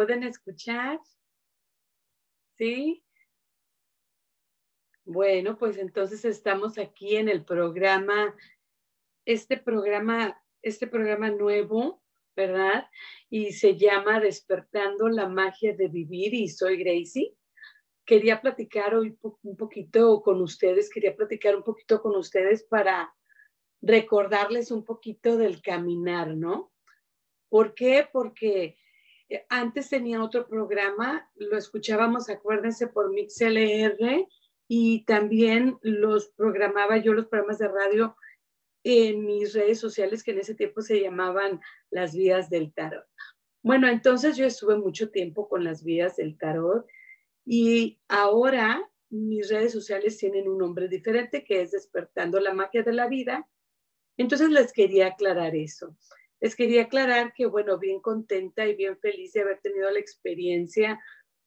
Pueden escuchar? ¿Sí? Bueno, pues entonces estamos aquí en el programa, este programa, este programa nuevo, ¿verdad? Y se llama Despertando la magia de vivir y soy Gracie. Quería platicar hoy un poquito con ustedes, quería platicar un poquito con ustedes para recordarles un poquito del caminar, ¿no? ¿Por qué? Porque antes tenía otro programa, lo escuchábamos, acuérdense, por MixLR y también los programaba yo, los programas de radio en mis redes sociales que en ese tiempo se llamaban las vías del tarot. Bueno, entonces yo estuve mucho tiempo con las vías del tarot y ahora mis redes sociales tienen un nombre diferente que es Despertando la Magia de la Vida. Entonces les quería aclarar eso. Les quería aclarar que, bueno, bien contenta y bien feliz de haber tenido la experiencia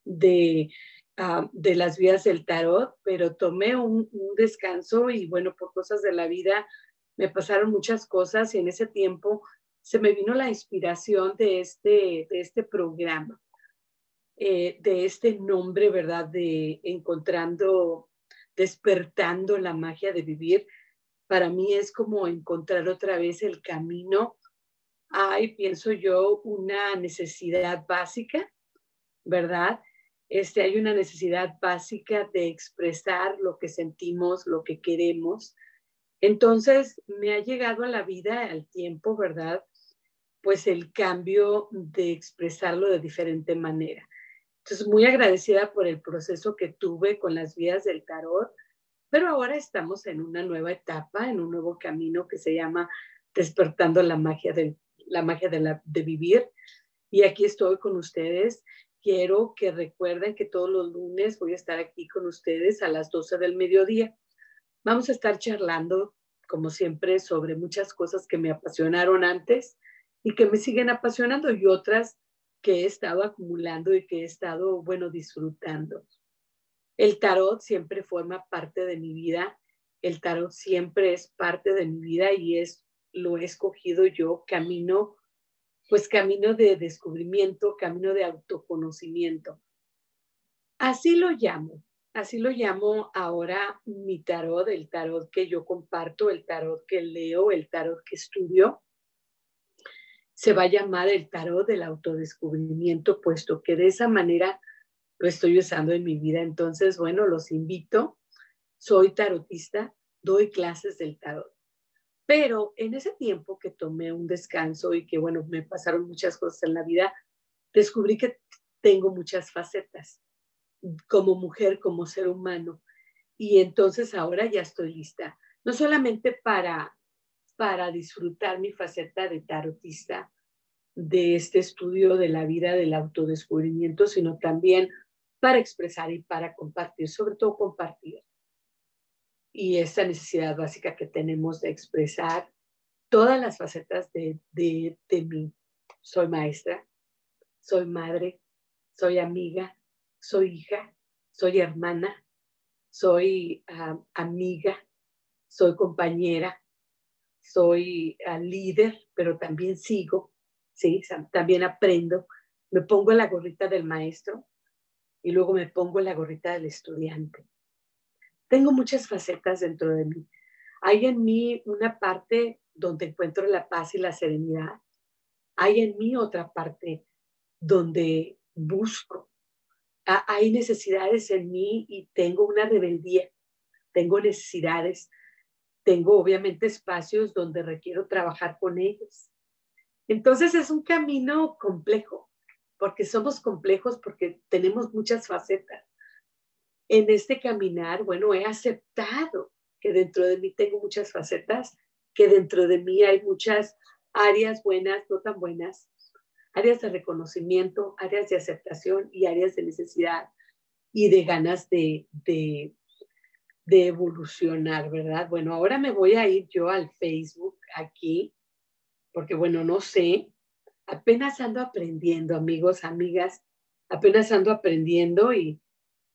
de, ah, de las vías del tarot, pero tomé un, descanso y, bueno, por cosas de la vida me pasaron muchas cosas y en ese tiempo se me vino la inspiración de este, de este programa, eh, de este nombre, ¿verdad? De encontrando, despertando la magia de vivir. Para mí es como encontrar otra vez el camino hay, pienso yo, una necesidad básica, ¿verdad? Este, hay una necesidad básica de expresar lo que sentimos, lo que queremos. Entonces, me ha llegado a la vida, al tiempo, ¿verdad? Pues el cambio de expresarlo de diferente manera. Entonces, muy agradecida por el proceso que tuve con las vías del tarot, pero ahora estamos en una nueva etapa, en un nuevo camino que se llama despertando la magia del la magia de, la, de vivir. Y aquí estoy con ustedes. Quiero que recuerden que todos los lunes voy a estar aquí con ustedes a las 12 del mediodía. Vamos a estar charlando, como siempre, sobre muchas cosas que me apasionaron antes y que me siguen apasionando y otras que he estado acumulando y que he estado, bueno, disfrutando. El tarot siempre forma parte de mi vida. El tarot siempre es parte de mi vida y es lo he escogido yo, camino, pues camino de descubrimiento, camino de autoconocimiento. Así lo llamo, así lo llamo ahora mi tarot, el tarot que yo comparto, el tarot que leo, el tarot que estudio. Se va a llamar el tarot del autodescubrimiento, puesto que de esa manera lo estoy usando en mi vida. Entonces, bueno, los invito. Soy tarotista, doy clases del tarot. Pero en ese tiempo que tomé un descanso y que, bueno, me pasaron muchas cosas en la vida, descubrí que tengo muchas facetas como mujer, como ser humano. Y entonces ahora ya estoy lista, no solamente para, para disfrutar mi faceta de tarotista, de este estudio de la vida, del autodescubrimiento, sino también para expresar y para compartir, sobre todo compartir y esa necesidad básica que tenemos de expresar todas las facetas de, de, mí. Soy maestra, soy madre, soy amiga, soy hija, soy hermana, soy ah, amiga, soy compañera, soy ah, líder, pero también sigo, ¿sí? también aprendo. Me pongo la gorrita del maestro y luego me pongo la gorrita del estudiante. Tengo muchas facetas dentro de mí. Hay en mí una parte donde encuentro la paz y la serenidad. Hay en mí otra parte donde busco hay necesidades en mí y tengo una rebeldía, tengo necesidades, tengo obviamente espacios donde requiero trabajar con ellos. Entonces es un camino complejo, porque somos complejos, porque tenemos muchas facetas. En este caminar, bueno, he aceptado que dentro de mí tengo muchas facetas, que dentro de mí hay muchas áreas buenas, no tan buenas, áreas de reconocimiento, áreas de aceptación y áreas de necesidad y de ganas de, de, de evolucionar, ¿verdad? Bueno, ahora me voy a ir yo al Facebook aquí, porque bueno, no sé, apenas ando aprendiendo, amigos, amigas, apenas ando aprendiendo y,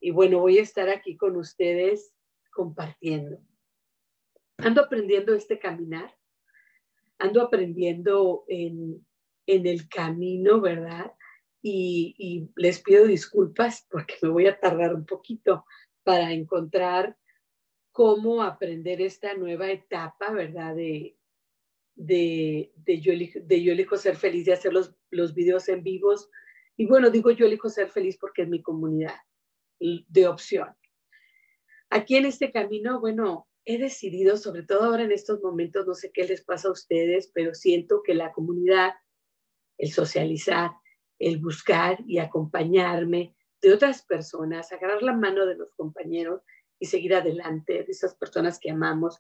y bueno, voy a estar aquí con ustedes compartiendo. Ando aprendiendo este caminar, ando aprendiendo en, en el camino, ¿verdad? Y, les pido disculpas porque me voy a tardar un poquito para encontrar cómo aprender esta nueva etapa, ¿verdad? De, de, de, yo, elijo, ser feliz, de hacer los, los videos en vivos. Y bueno, digo yo elijo ser feliz porque es mi comunidad de opción. Aquí en este camino, bueno, he decidido, sobre todo ahora en estos momentos, no sé qué les pasa a ustedes, pero siento que la comunidad el socializar, el buscar y acompañarme de otras personas, agarrar la mano de los compañeros y seguir adelante, de esas personas que amamos,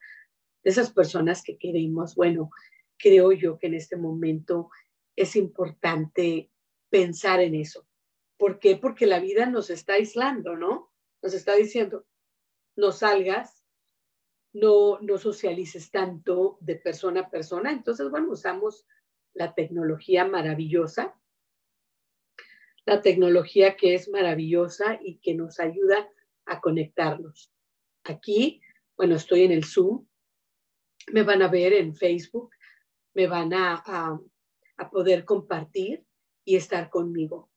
de esas personas que queremos. Bueno, creo yo que en este momento es importante pensar en eso. ¿Por qué? Porque la vida nos está aislando, ¿no? Nos está diciendo, no salgas, no, no socialices tanto de persona a persona. Entonces, bueno, usamos la tecnología maravillosa, la tecnología que es maravillosa y que nos ayuda a conectarnos. Aquí, bueno, estoy en el Zoom, me van a ver en Facebook, me van a, poder compartir y estar conmigo.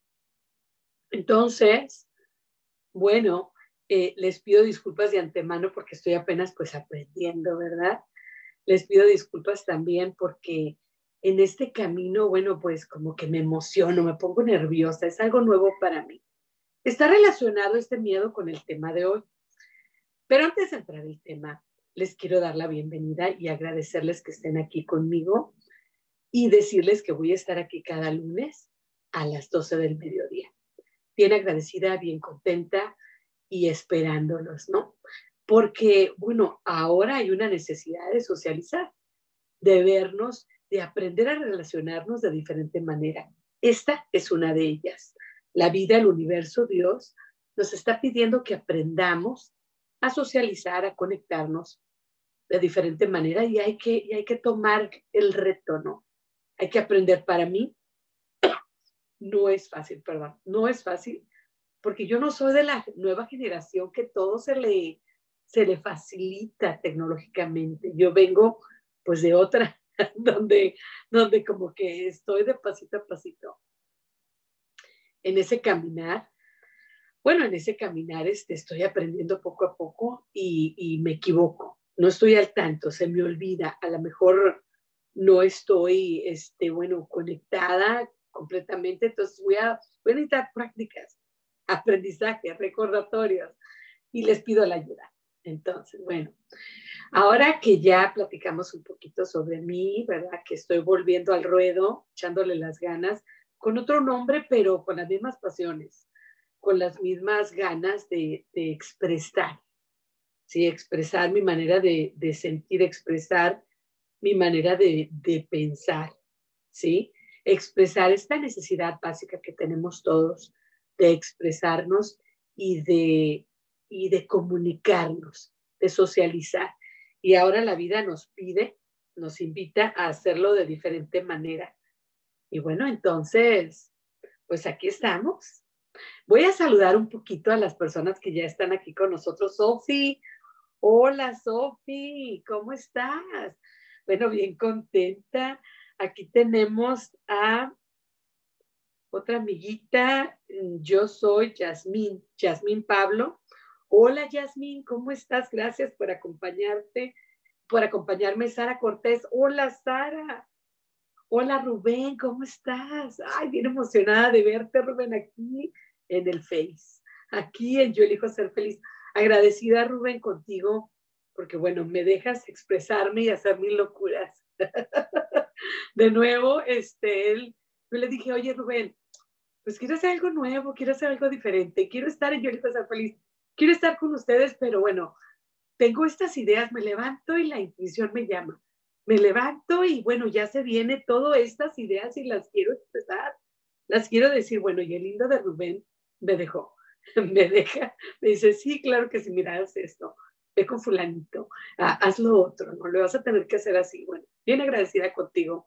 Entonces, bueno, eh, les pido disculpas de antemano porque estoy apenas pues aprendiendo, ¿verdad? Les pido disculpas también porque en este camino, bueno, pues como que me emociono, me pongo nerviosa, es algo nuevo para mí. Está relacionado este miedo con el tema de hoy. Pero antes de entrar el tema, les quiero dar la bienvenida y agradecerles que estén aquí conmigo y decirles que voy a estar aquí cada lunes a las 12 del mediodía. Bien agradecida, bien contenta y esperándolos, ¿no? Porque, bueno, ahora hay una necesidad de socializar, de vernos de aprender a relacionarnos de diferente manera. Esta es una de ellas. La vida, el universo, Dios, nos está pidiendo que aprendamos a socializar, a conectarnos de diferente manera y hay que, y hay que tomar el reto, ¿no? Hay que aprender. Para mí, no es fácil, perdón, no es fácil, porque yo no soy de la nueva generación que todo se le, se le facilita tecnológicamente. Yo vengo pues de otra, donde, donde como que estoy de pasito a pasito en ese caminar. Bueno, en ese caminar este, estoy aprendiendo poco a poco y, y me equivoco. No estoy al tanto, se me olvida. A lo mejor no estoy, este, bueno, conectada completamente. Entonces voy a, voy a necesitar prácticas, aprendizaje, recordatorios y les pido la ayuda. Entonces, bueno, Ahora que ya platicamos un poquito sobre mí, ¿verdad? Que estoy volviendo al ruedo, echándole las ganas, con otro nombre, pero con las mismas pasiones, con las mismas ganas de, expresar, ¿sí? Expresar mi manera de, sentir, expresar mi manera de, de pensar, ¿sí? Expresar esta necesidad básica que tenemos todos de expresarnos y de, y de comunicarnos, de socializar. Y ahora la vida nos pide, nos invita a hacerlo de diferente manera. Y bueno, entonces, pues aquí estamos. Voy a saludar un poquito a las personas que ya están aquí con nosotros. Sofi, hola Sofi, ¿cómo estás? Bueno, bien contenta. Aquí tenemos a otra amiguita. Yo soy Yasmín, Yasmín Pablo. Hola Yasmín, ¿cómo estás? Gracias por acompañarte, por acompañarme, Sara Cortés. Hola Sara. Hola Rubén, ¿cómo estás? Ay, bien emocionada de verte, Rubén, aquí en el Face. aquí en Yo elijo ser feliz. Agradecida, Rubén, contigo, porque bueno, me dejas expresarme y hacer mis locuras. de nuevo, este, él, yo le dije, oye, Rubén, pues quiero hacer algo nuevo, quiero hacer algo diferente, quiero estar en Yo elijo ser feliz, quiero estar con ustedes, pero bueno, tengo estas ideas, me levanto y la intuición me llama. Me levanto y bueno, ya se viene todas estas ideas y las quiero expresar. Las quiero decir, bueno, y el lindo de Rubén me dejó, me deja, me dice, sí, claro que sí, mira, haz esto, con fulanito, ah, haz lo otro, no lo vas a tener que hacer así. Bueno, bien agradecida contigo,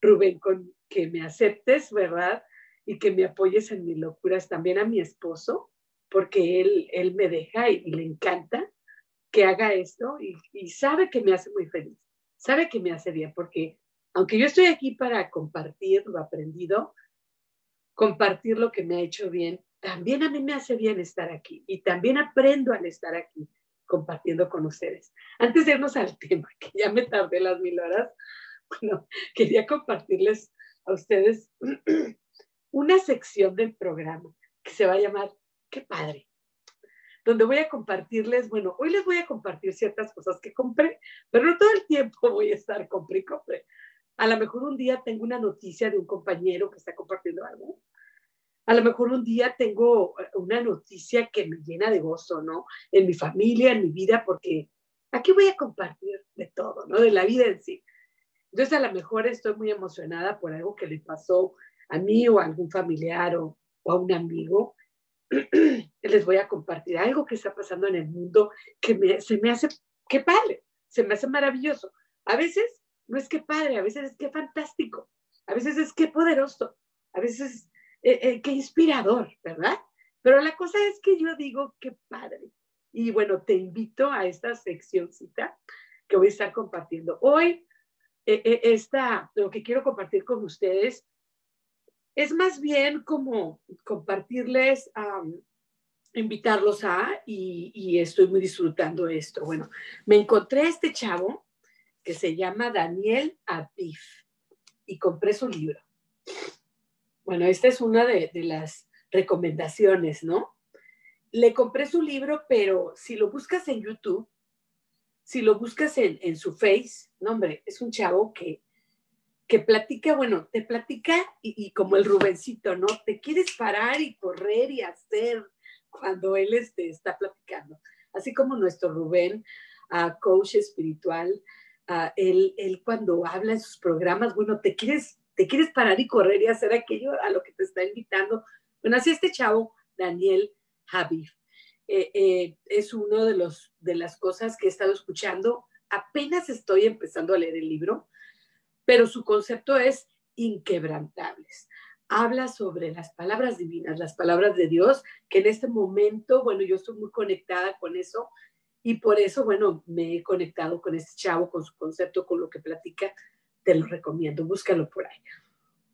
Rubén, con que me aceptes, ¿verdad? Y que me apoyes en mis locuras, también a mi esposo, porque él, él me deja y le encanta que haga esto y, sabe que me hace muy feliz, sabe que me hace bien, porque aunque yo estoy aquí para compartir lo aprendido, compartir lo que me ha hecho bien, también a mí me hace bien estar aquí y también aprendo al estar aquí compartiendo con ustedes. Antes de irnos al tema, que ya me tardé las mil horas, bueno, quería compartirles a ustedes una sección del programa que se va a llamar Qué padre donde voy a compartirles, bueno, hoy les voy a compartir ciertas cosas que compré, pero no todo el tiempo voy a estar compré y compré. A lo mejor un día tengo una noticia de un compañero que está compartiendo algo. A lo mejor un día tengo eh, una noticia que me llena de gozo, ¿no? En mi familia, en mi vida, porque aquí voy a compartir de todo, ¿no? De la vida en sí. Entonces, a lo mejor estoy muy emocionada por algo que le pasó a mí o a algún familiar o, a un amigo les voy a compartir algo que está pasando en el mundo que se me hace, qué padre, se me hace maravilloso. A veces no es que padre, a veces es que fantástico, a veces es que poderoso, a veces es eh, eh, que inspirador, ¿verdad? Pero la cosa es que yo digo qué padre. Y bueno, te invito a esta seccióncita que voy a estar compartiendo. Hoy, eh, esta, lo que quiero compartir con ustedes es más bien como compartirles, invitarlos a, y, estoy muy disfrutando esto. Bueno, me encontré a este chavo que se llama Daniel Abif y compré su libro. Bueno, esta es una de, las recomendaciones, ¿no? Le compré su libro, pero si lo buscas en YouTube, si lo buscas en, su Face, no, hombre, es un chavo que que platica, bueno, te platica y, como el Rubencito, ¿no? Te quieres parar y correr y hacer cuando él este, está platicando. Así como nuestro Rubén, uh, coach espiritual, uh, él, él, cuando habla en sus programas, bueno, te quieres, te quieres parar y correr y hacer aquello a lo que te está invitando. Bueno, así este chavo, Daniel Javif, eh, eh, es uno de, los, de las cosas que he estado escuchando. Apenas estoy empezando a leer el libro, pero su concepto es inquebrantables. Habla sobre las palabras divinas, las palabras de Dios, que en este momento, bueno, yo estoy muy conectada con eso y por eso, bueno, me he conectado con este chavo, con su concepto, con lo que platica, te lo recomiendo, búscalo por ahí.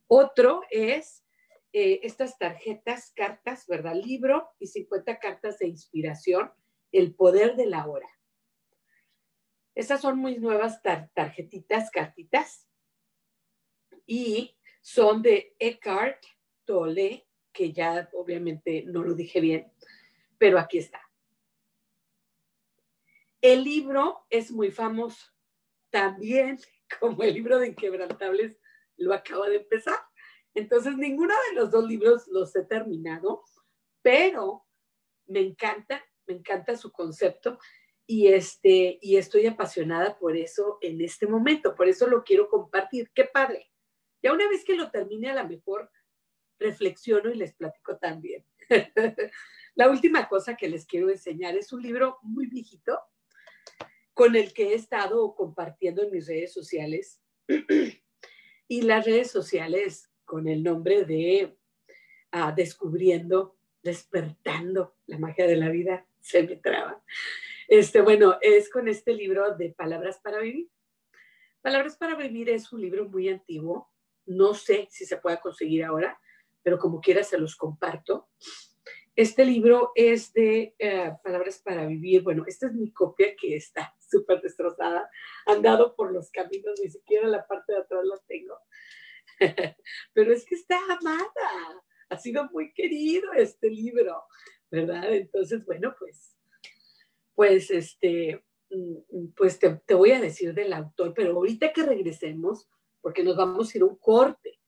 Otro es eh, estas tarjetas, cartas, ¿verdad? Libro y 50 cartas de inspiración, el poder de la hora. Estas son muy nuevas tarjetitas, cartitas, y son de Eckhart Tolle, que ya obviamente no lo dije bien, pero aquí está. El libro es muy famoso, también como el libro de Inquebrantables lo acaba de empezar. Entonces, ninguno de los dos libros los he terminado, pero me encanta, me encanta su concepto y, este, y estoy apasionada por eso en este momento, por eso lo quiero compartir. Qué padre. Ya una vez que lo termine, a lo mejor reflexiono y les platico también. La última cosa que les quiero enseñar es un libro muy viejito con el que he estado compartiendo en mis redes sociales. y las redes sociales con el nombre de ah, Descubriendo, Despertando la magia de la vida, se me traba. Este, bueno, es con este libro de Palabras para Vivir. Palabras para Vivir es un libro muy antiguo no sé si se puede conseguir ahora, pero como quiera se los comparto. Este libro es de eh, Palabras para Vivir. Bueno, esta es mi copia que está súper destrozada. Andado por los caminos, ni siquiera la parte de atrás la tengo. pero es que está amada. Ha sido muy querido este libro. ¿verdad? Entonces, bueno, pues, pues, este, mm, pues te, voy a decir del autor, pero ahorita que regresemos, porque nos vamos a ir a un corte.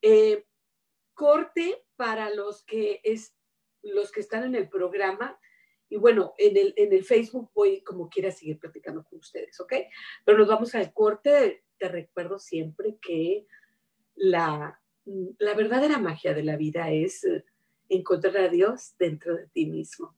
Eh, corte para los que, es, los que están en el programa. Y bueno, en el, en el Facebook voy como quiera seguir platicando con ustedes, ¿ok? Pero nos vamos al corte. Te recuerdo siempre que la, la verdadera magia de la vida es eh, encontrar a Dios dentro de ti mismo.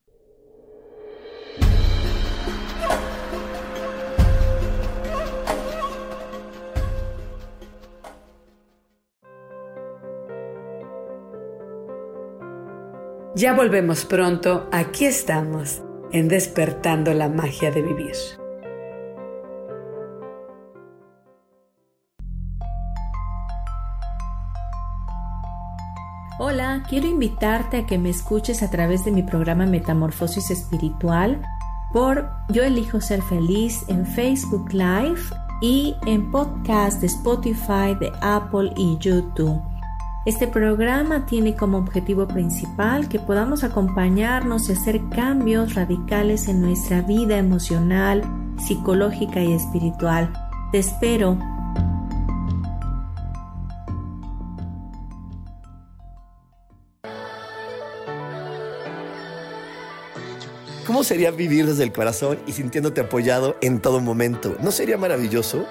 Ya volvemos pronto, aquí estamos, en despertando la magia de vivir. Hola, quiero invitarte a que me escuches a través de mi programa Metamorfosis Espiritual por Yo elijo ser feliz en Facebook Live y en podcast de Spotify, de Apple y YouTube. Este programa tiene como objetivo principal que podamos acompañarnos y hacer cambios radicales en nuestra vida emocional, psicológica y espiritual. Te espero. ¿Cómo sería vivir desde el corazón y sintiéndote apoyado en todo momento? ¿No sería maravilloso?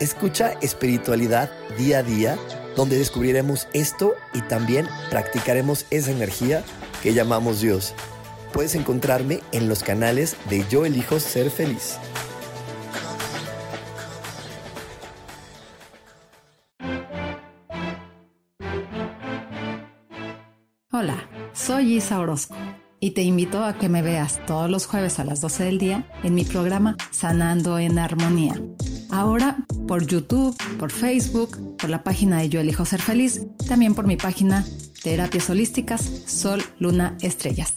Escucha espiritualidad día a día donde descubriremos esto y también practicaremos esa energía que llamamos Dios. Puedes encontrarme en los canales de Yo elijo ser feliz. Hola, soy Isa Orozco y te invito a que me veas todos los jueves a las 12 del día en mi programa Sanando en Armonía. Ahora por YouTube, por Facebook, por la página de Yo Elijo Ser Feliz, también por mi página Terapias Holísticas Sol, Luna, Estrellas.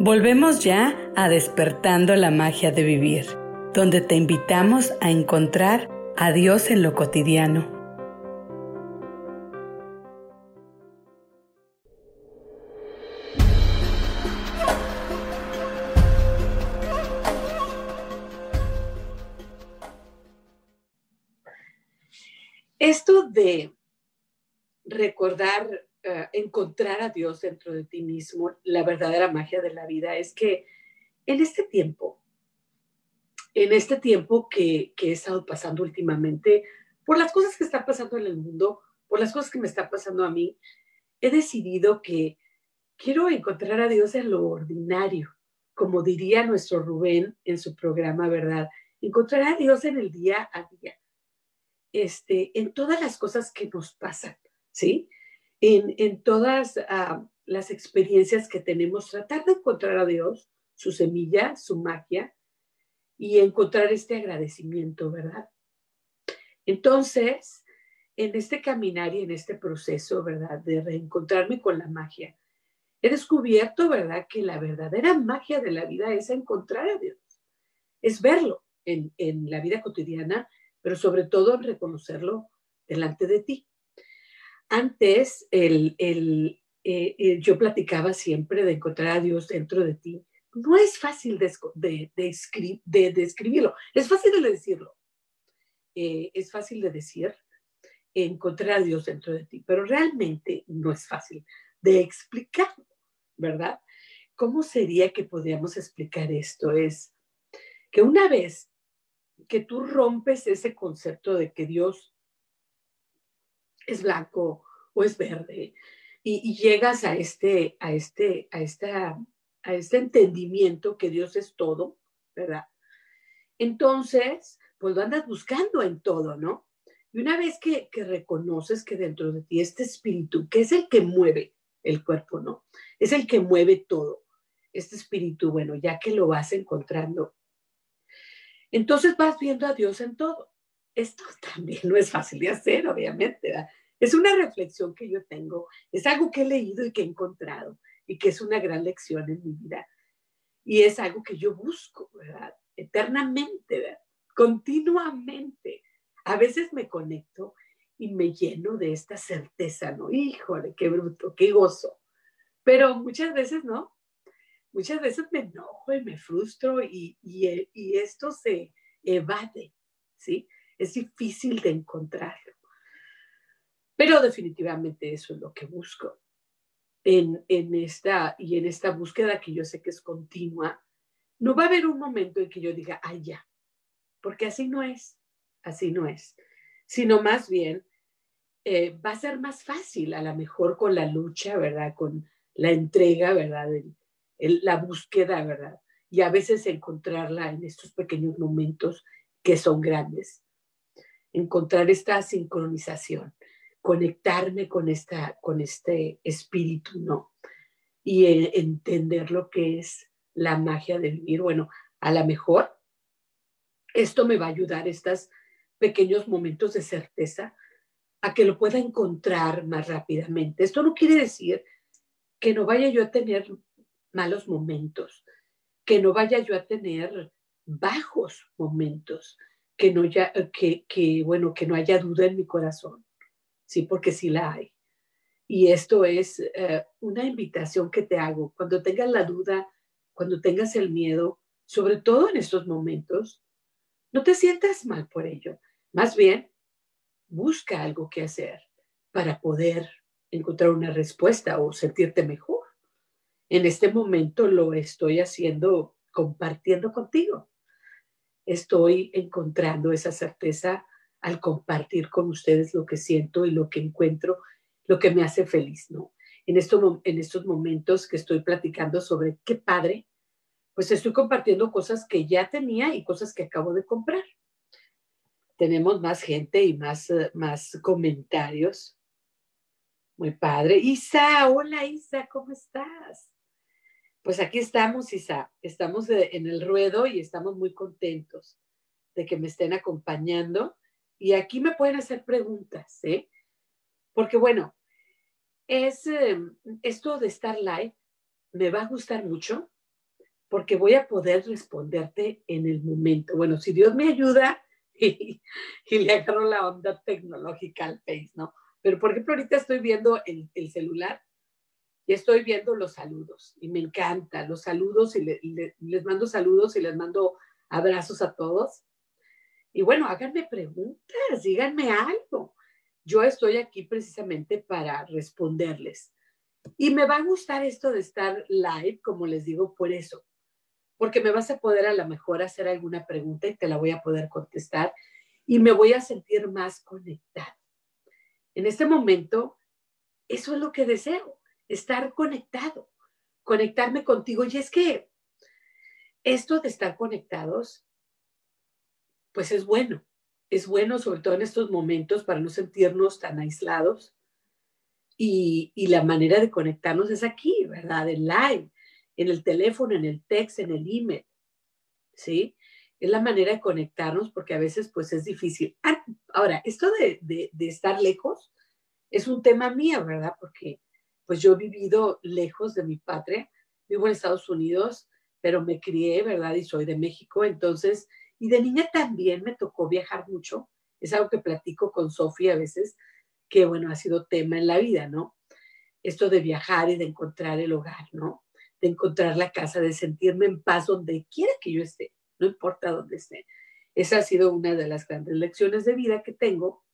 Volvemos ya a despertando la magia de vivir, donde te invitamos a encontrar a Dios en lo cotidiano Esto de recordar, eh, encontrar a Dios dentro de ti mismo, la verdadera magia de la vida es que en este tiempo, en este tiempo que, que he estado pasando últimamente, por las cosas que están pasando en el mundo, por las cosas que me están pasando a mí, he decidido que quiero encontrar a Dios en lo ordinario, como diría nuestro Rubén en su programa, ¿verdad? Encontrar a Dios en el día a día este, en todas las cosas que nos pasan, ¿sí? En, todas ah, las experiencias que tenemos, tratar de encontrar a Dios, su semilla, su magia, y encontrar este agradecimiento, ¿verdad? Entonces, en este caminar y en este proceso, ¿verdad? De reencontrarme con la magia, he descubierto, ¿verdad? Que la verdadera magia de la vida es encontrar a Dios, es verlo en, en la vida cotidiana pero sobre todo en reconocerlo delante de ti. Antes, el, el, eh, eh, yo platicaba siempre de encontrar a Dios dentro de ti. No es fácil de, de, de, describirlo, es fácil de decirlo. Eh, es fácil de decir encontrar a Dios dentro de ti, pero realmente no es fácil de explicarlo, ¿verdad? ¿Cómo sería que podríamos explicar esto? Es que una vez que tú rompes ese concepto de que Dios es blanco o es verde y, llegas a este, a, este, a, esta, a este entendimiento que Dios es todo, ¿verdad? Entonces, pues lo andas buscando en todo, ¿no? Y una vez que, que reconoces que dentro de ti este espíritu, que es el que mueve el cuerpo, ¿no? Es el que mueve todo. Este espíritu, bueno, ya que lo vas encontrando, entonces vas viendo a Dios en todo. Esto también no es fácil de hacer, obviamente. Es una reflexión que yo tengo, es algo que he leído y que he encontrado y que es una gran lección en mi vida. Y es algo que yo busco, ¿verdad? Eternamente, ¿verdad? Continuamente. a veces me conecto y me lleno de esta certeza, ¿no? Híjole, qué bruto, qué gozo. Pero muchas veces no. Muchas veces me enojo y me frustro y, y, y esto se evade, ¿sí? Es difícil de encontrarlo. Pero definitivamente eso es lo que busco en, en, esta y en esta búsqueda que yo sé que es continua. No va a haber un momento en que yo diga, ay, ya, porque así no es, así no es, sino más bien eh, va a ser más fácil a lo mejor con la lucha, ¿verdad? Con la entrega, ¿verdad? La búsqueda, ¿verdad? Y a veces encontrarla en estos pequeños momentos que son grandes. Encontrar esta sincronización, conectarme con, esta, con este espíritu, ¿no? Y eh, entender lo que es la magia de vivir. Bueno, a lo mejor esto me va a ayudar, estos pequeños momentos de certeza, a que lo pueda encontrar más rápidamente. Esto no quiere decir que no vaya yo a tener malos momentos, que no vaya yo a tener bajos momentos, que no ya, que, que bueno, que no haya duda en mi corazón, sí, porque sí la hay. Y esto es eh, una invitación que te hago. Cuando tengas la duda, cuando tengas el miedo, sobre todo en estos momentos, no te sientas mal por ello. Más bien, busca algo que hacer para poder encontrar una respuesta o sentirte mejor. En este momento lo estoy haciendo compartiendo contigo. Estoy encontrando esa certeza al compartir con ustedes lo que siento y lo que encuentro, lo que me hace feliz, ¿no? En, esto, en estos momentos que estoy platicando sobre qué padre, pues estoy compartiendo cosas que ya tenía y cosas que acabo de comprar tenemos más gente y más, eh, más comentarios. Muy padre. Isa, hola Isa, ¿cómo estás? Pues aquí estamos, Isa. Estamos en el ruedo y estamos muy contentos de que me estén acompañando. Y aquí me pueden hacer preguntas, ¿eh? Porque bueno, es em, esto de estar live me va a gustar mucho porque voy a poder responderte en el momento. Bueno, si Dios me ayuda, y, le agarro la onda tecnológica al Face, ¿no? Pero por ejemplo, ahorita estoy viendo el celular y estoy viendo los saludos y me encanta los saludos y, les mando saludos y les mando abrazos a todos. Y bueno, háganme preguntas, díganme algo. Yo estoy aquí precisamente para responderles. Y me va a gustar esto de estar live, como les digo, por eso, porque me vas a poder a lo mejor hacer alguna pregunta y te la voy a poder contestar y me voy a sentir más conectada. En este momento, eso es lo que deseo, estar conectado, conectarme contigo. Y es que esto de estar conectados, pues es bueno, es bueno sobre todo en estos momentos para no sentirnos tan aislados. Y, la manera de conectarnos es aquí, ¿verdad? En live en el teléfono, en el text, en el email, ¿sí? Es la manera de conectarnos porque a veces pues es difícil. Ah, ahora, esto de, de, estar lejos es un tema mío, ¿verdad? Porque pues yo he vivido lejos de mi patria, vivo en Estados Unidos, pero me crié, ¿verdad? Y soy de México, entonces, y de niña también me tocó viajar mucho. Es algo que platico con Sofía a veces, que bueno, ha sido tema en la vida, ¿no? Esto de viajar y de encontrar el hogar, ¿no? de encontrar la casa, de sentirme en paz donde quiera que yo esté, no importa dónde esté. Esa ha sido una de las grandes lecciones de vida que tengo.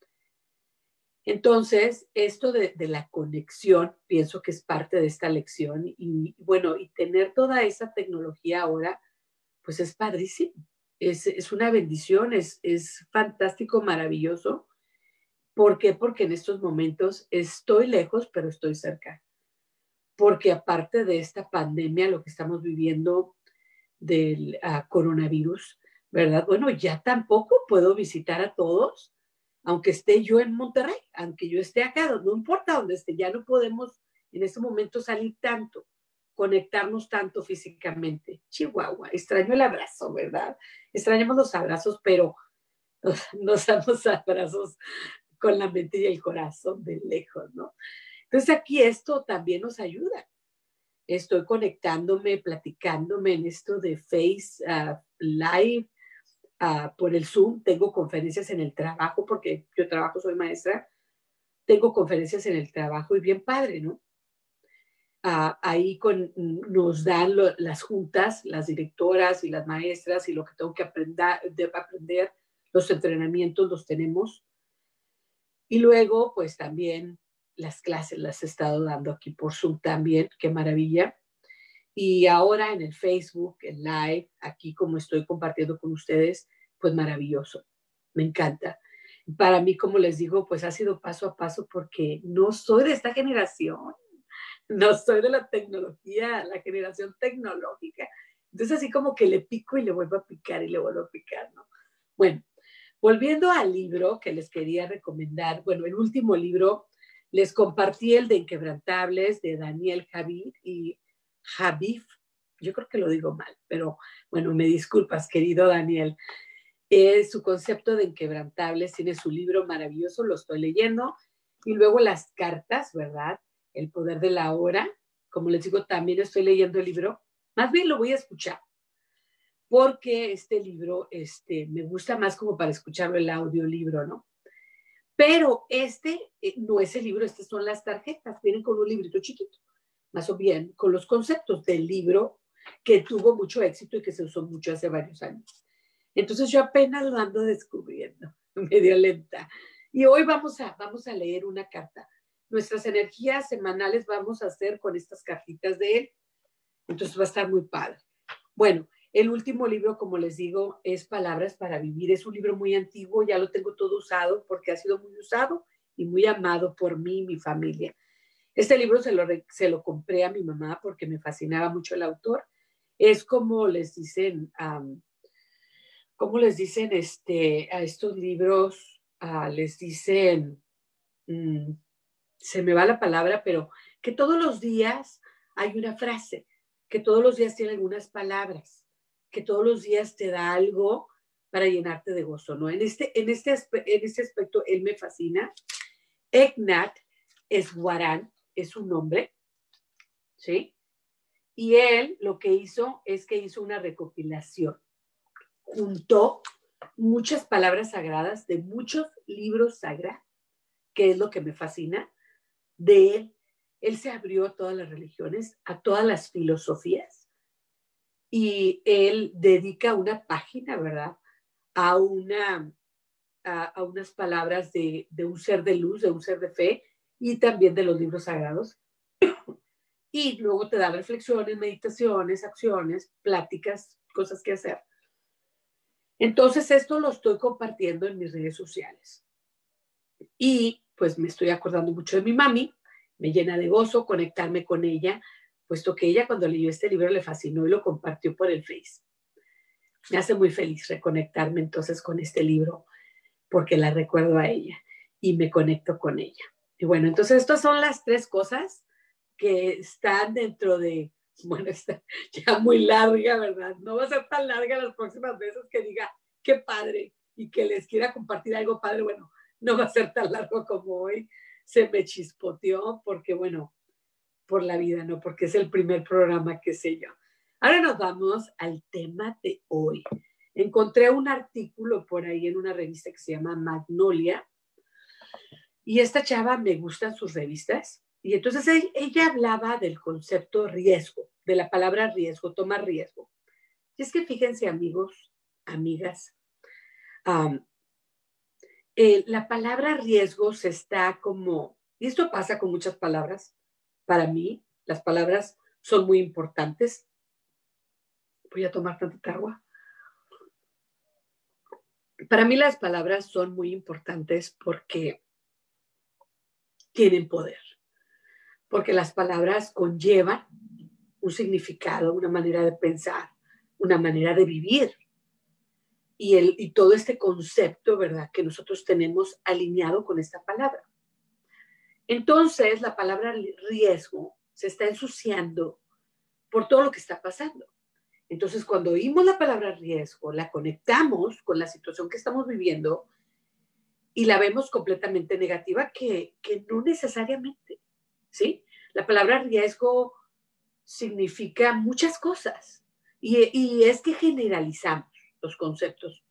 Entonces, esto de, la conexión, pienso que es parte de esta lección y bueno, y tener toda esa tecnología ahora, pues es padrísimo, es, es una bendición, es, es fantástico, maravilloso. ¿Por qué? Porque en estos momentos estoy lejos, pero estoy cerca porque aparte de esta pandemia, lo que estamos viviendo del ah, coronavirus, ¿verdad? Bueno, ya tampoco puedo visitar a todos, aunque esté yo en Monterrey, aunque yo esté acá, no importa dónde esté, ya no podemos en este momento salir tanto, conectarnos tanto físicamente. Chihuahua, extraño el abrazo, ¿verdad? Extrañamos los abrazos, pero nos, nos damos abrazos con la mente y el corazón de lejos, ¿no? Entonces aquí esto también nos ayuda. Estoy conectándome, platicándome en esto de Face ah, Live, ah, por el Zoom, tengo conferencias en el trabajo, porque yo trabajo, soy maestra, tengo conferencias en el trabajo y bien padre, ¿no? Ah, ahí con, nos dan las juntas, las directoras y las maestras y lo que tengo que aprender, de, aprender, los entrenamientos los tenemos. Y luego, pues también las clases las he estado dando aquí por Zoom también, qué maravilla. Y ahora en el Facebook, en live, aquí como estoy compartiendo con ustedes, pues maravilloso, me encanta. Para mí, como les digo, pues ha sido paso a paso porque no soy de esta generación, no soy de la tecnología, la generación tecnológica. Entonces así como que le pico y le vuelvo a picar y le vuelvo a picar, ¿no? Bueno, volviendo al libro que les quería recomendar, bueno, el último libro, les compartí el de Inquebrantables de Daniel Javid y Javif, yo creo que lo digo mal, pero bueno, me disculpas, querido Daniel. Es su concepto de Inquebrantables tiene su libro maravilloso, lo estoy leyendo, y luego las cartas, ¿verdad? El poder de la hora. Como les digo, también estoy leyendo el libro. Más bien lo voy a escuchar, porque este libro este, me gusta más como para escucharlo el audiolibro, ¿no? Pero este eh, no es el libro, estas son las tarjetas, vienen con un librito chiquito, más o bien con los conceptos del libro que tuvo mucho éxito y que se usó mucho hace varios años. Entonces yo apenas lo ando descubriendo, medio lenta. Y hoy vamos a, vamos a leer una carta nuestras energías semanales vamos a hacer con estas cartitas de él. Entonces va a estar muy padre. Bueno, el último libro, como les digo, es Palabras para Vivir. Es un libro muy antiguo, ya lo tengo todo usado porque ha sido muy usado y muy amado por mí y mi familia. Este libro se lo, se lo compré a mi mamá porque me fascinaba mucho el autor. Es como les dicen, como les dicen este, a estos libros? Les dicen, mm, se me va la palabra, pero que todos los días hay una frase, que todos los días tiene algunas palabras, que todos los días te da algo para llenarte de gozo, ¿no? En este, en este, en este aspecto, él me fascina. Eknat es guarán, es un nombre, ¿sí? Y él lo que hizo es que hizo una recopilación. Juntó muchas palabras sagradas de muchos libros sagrados, que es lo que me fascina, de él. Él se abrió a todas las religiones, a todas las filosofías, y él dedica una página, ¿verdad? A, una, a, unas palabras de, de un ser de luz, de un ser de fe, y también de los libros sagrados. Y luego te da reflexiones, meditaciones, acciones, pláticas, cosas que hacer. Entonces, esto lo estoy compartiendo en mis redes sociales. Y pues me estoy acordando mucho de mi mami, me llena de gozo conectarme con ella, puesto que ella cuando leyó este libro le fascinó y lo compartió por el Face. Me hace muy feliz reconectarme entonces con este libro porque la recuerdo a ella y me conecto con ella. Y bueno, entonces estas son las tres cosas que están dentro de, bueno, está ya muy larga, ¿verdad? No va a ser tan larga las próximas veces que diga, qué padre, y que les quiera compartir algo padre. Bueno, no va a ser tan largo como hoy. Se me chispoteó porque, bueno, por la vida, no porque es el primer programa que sé yo. Ahora nos vamos al tema de hoy. Encontré un artículo por ahí en una revista que se llama Magnolia y esta chava me gustan sus revistas y entonces ella hablaba del concepto riesgo, de la palabra riesgo, tomar riesgo. Y es que fíjense amigos, amigas, eh, la palabra riesgos está como, y esto pasa con muchas palabras, para mí las palabras son muy importantes. Voy a tomar tanta agua. Para mí las palabras son muy importantes porque tienen poder, porque las palabras conllevan un significado, una manera de pensar, una manera de vivir y, el, y todo este concepto, ¿verdad?, que nosotros tenemos alineado con esta palabra. Entonces, la palabra riesgo se está ensuciando por todo lo que está pasando. Entonces, cuando oímos la palabra riesgo, la conectamos con la situación que estamos viviendo y la vemos completamente negativa, que, que no necesariamente, ¿sí? La palabra riesgo significa muchas cosas y, es que generalizamos los conceptos.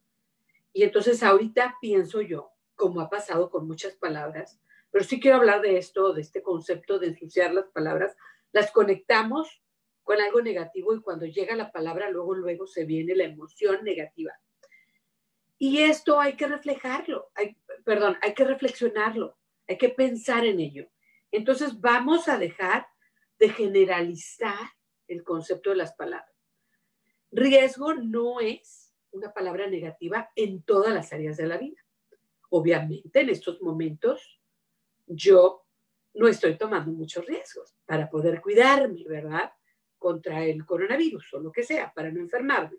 Y entonces ahorita pienso yo, como ha pasado con muchas palabras, pero sí quiero hablar de esto, de este concepto de ensuciar las palabras, las conectamos con algo negativo y cuando llega la palabra, luego, luego se viene la emoción negativa. Y esto hay que reflejarlo, perdón, hay que reflexionarlo, hay que pensar en ello. Entonces vamos a dejar de generalizar el concepto de las palabras. Riesgo no es una palabra negativa en todas las áreas de la vida. Obviamente en estos momentos yo no estoy tomando muchos riesgos para poder cuidarme, ¿verdad? Contra el coronavirus o lo que sea, para no enfermarme.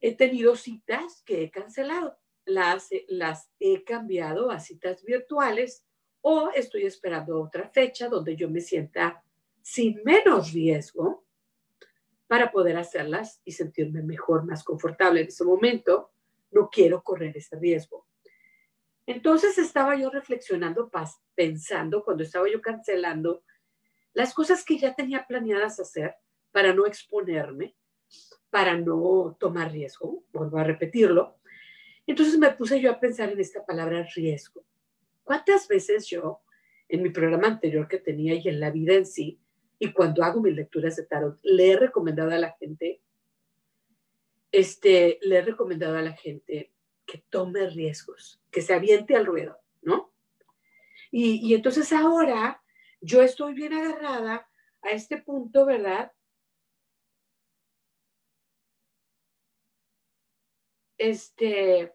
He tenido citas que he cancelado, las, las he cambiado a citas virtuales o estoy esperando otra fecha donde yo me sienta sin menos riesgo para poder hacerlas y sentirme mejor, más confortable. En ese momento no quiero correr ese riesgo. Entonces estaba yo reflexionando, pensando, cuando estaba yo cancelando las cosas que ya tenía planeadas hacer para no exponerme, para no tomar riesgo, vuelvo a repetirlo. Entonces me puse yo a pensar en esta palabra riesgo. ¿Cuántas veces yo, en mi programa anterior que tenía y en la vida en sí, y cuando hago mis lecturas de tarot, le he recomendado a la gente, este, le he recomendado a la gente que tome riesgos, que se aviente al ruedo, ¿no? Y, y entonces ahora yo estoy bien agarrada a este punto, ¿verdad? Este,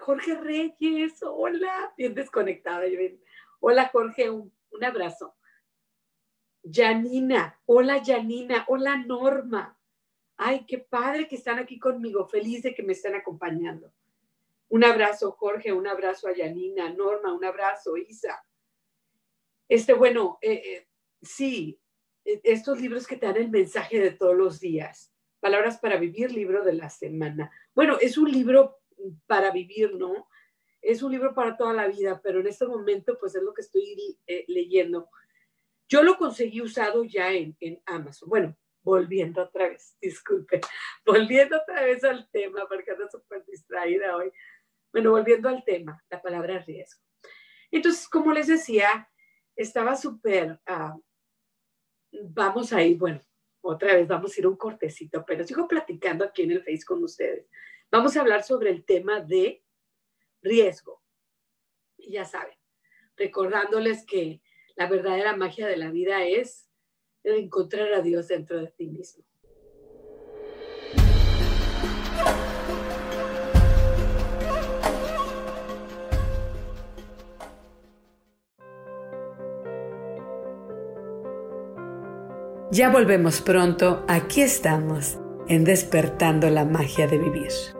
Jorge Reyes, hola, bien desconectada. Hola Jorge, un, abrazo. Janina, hola Janina, hola Norma. Ay, qué padre que están aquí conmigo, feliz de que me estén acompañando. Un abrazo Jorge, un abrazo a Janina, Norma, un abrazo Isa. Este, bueno, eh, eh, sí, e, estos libros que te dan el mensaje de todos los días. Palabras para vivir, libro de la semana. Bueno, es un libro para vivir, ¿no? Es un libro para toda la vida, pero en este momento pues es lo que estoy eh, leyendo. Yo lo conseguí usado ya en, Amazon. Bueno, volviendo otra vez, disculpe, volviendo otra vez al tema, porque ando súper distraída hoy. Bueno, volviendo al tema, la palabra riesgo. Entonces, como les decía, estaba súper, ah, vamos a ir, bueno, otra vez vamos a ir un cortecito, pero sigo platicando aquí en el Face con ustedes. Vamos a hablar sobre el tema de riesgo. Y ya saben, recordándoles que la verdadera magia de la vida es encontrar a Dios dentro de ti mismo. Ya volvemos pronto, aquí estamos, en despertando la magia de vivir.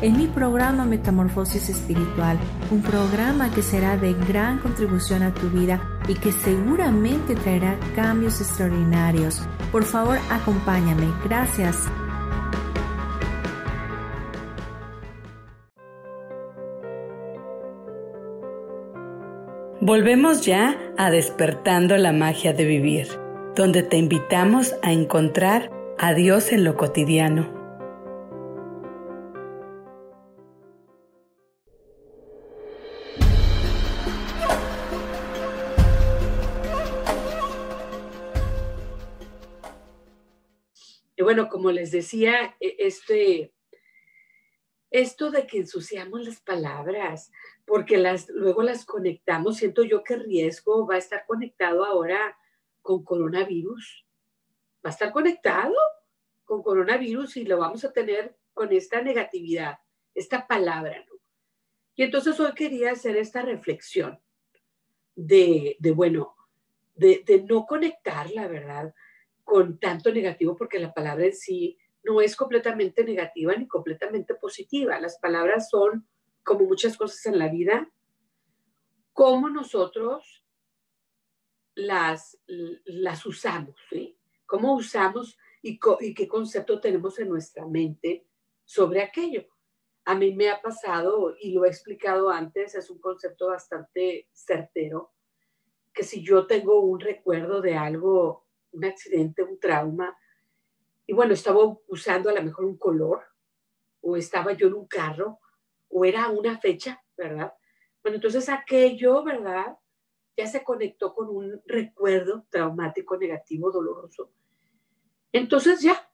en mi programa Metamorfosis Espiritual, un programa que será de gran contribución a tu vida y que seguramente traerá cambios extraordinarios. Por favor, acompáñame. Gracias. Volvemos ya a despertando la magia de vivir, donde te invitamos a encontrar a Dios en lo cotidiano bueno, como les decía, e, este, esto de que ensuciamos las palabras, porque las, luego las conectamos, siento yo que riesgo va a estar conectado ahora con coronavirus. Va a estar conectado con coronavirus y lo vamos a tener con esta negatividad, esta palabra. Y entonces hoy quería hacer esta reflexión de, bueno, de, no conectarla, ¿verdad? Con tanto negativo porque la palabra en sí no es completamente negativa ni completamente positiva. Las palabras son, como muchas cosas en la vida, cómo nosotros las, las usamos, ¿sí? Cómo usamos y, y qué concepto tenemos en nuestra mente sobre aquello. A mí me ha pasado, y lo he explicado antes, es un concepto bastante certero, que si yo tengo un recuerdo de algo un accidente, un trauma, y bueno, estaba usando a lo mejor un color, o estaba yo en un carro, o era una fecha, ¿verdad? Bueno, entonces aquello, ¿verdad? Ya se conectó con un recuerdo traumático, negativo, doloroso. Entonces ya,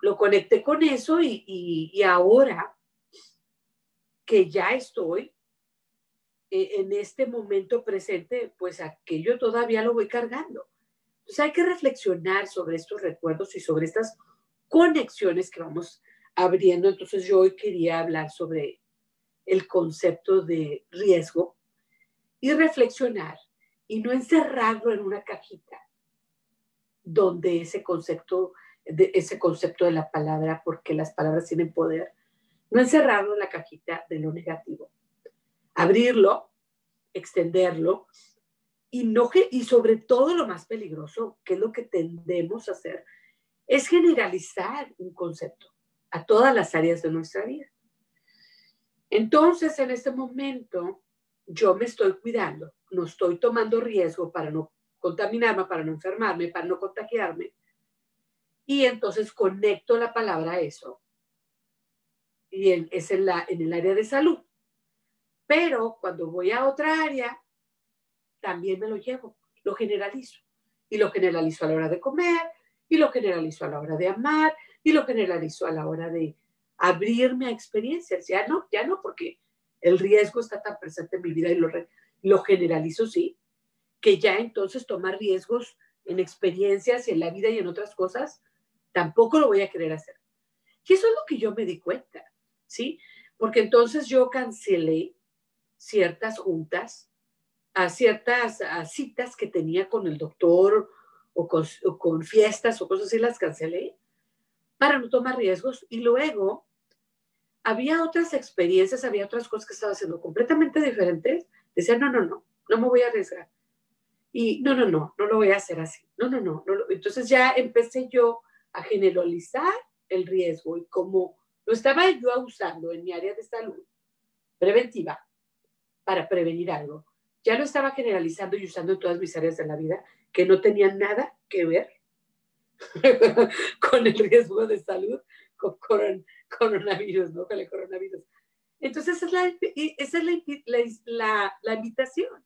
lo conecté con eso y, y ahora que ya estoy eh, en este momento presente, pues aquello todavía lo voy cargando. Entonces hay que reflexionar sobre estos recuerdos y sobre estas conexiones que vamos abriendo. Entonces yo hoy quería hablar sobre el concepto de riesgo y reflexionar y no encerrarlo en una cajita donde ese concepto de ese concepto de la palabra, porque las palabras tienen poder, no encerrarlo en la cajita de lo negativo. Abrirlo, extenderlo y, no, y sobre todo lo más peligroso, que es lo que tendemos a hacer, es generalizar un concepto a todas las áreas de nuestra vida. Entonces, en este momento, yo me estoy cuidando, no estoy tomando riesgo para no contaminarme, para no enfermarme, para no contagiarme. Y entonces conecto la palabra a eso. Y es en, la, en el área de salud. Pero cuando voy a otra área, también me lo llevo, lo generalizo. Y lo generalizo a la hora de comer, y lo generalizo a la hora de amar, y lo generalizo a la hora de abrirme a experiencias. Ya no, ya no, porque el riesgo está tan presente en mi vida y lo, lo generalizo, sí, que ya entonces tomar riesgos en experiencias y en la vida y en otras cosas, tampoco lo voy a querer hacer. Y eso es lo que yo me di cuenta, ¿sí? Porque entonces yo cancelé ciertas juntas a ciertas citas que tenía con el doctor o con, fiestas o cosas así, las cancelé para no tomar riesgos. Y luego había otras experiencias, había otras cosas que estaba haciendo completamente diferentes. Decía, no, no, no, no me voy a arriesgar. Y no, no, no, no lo voy a hacer así. No, no, no. no Entonces ya empecé yo a generalizar el riesgo y como lo estaba yo usando en mi área de salud preventiva para prevenir algo, ya lo estaba generalizando y usando en todas mis áreas de la vida, que no tenían nada que ver con el riesgo de salud, con coronavirus, ¿no? Con el coronavirus. Entonces, es la, esa es la, la, invitación.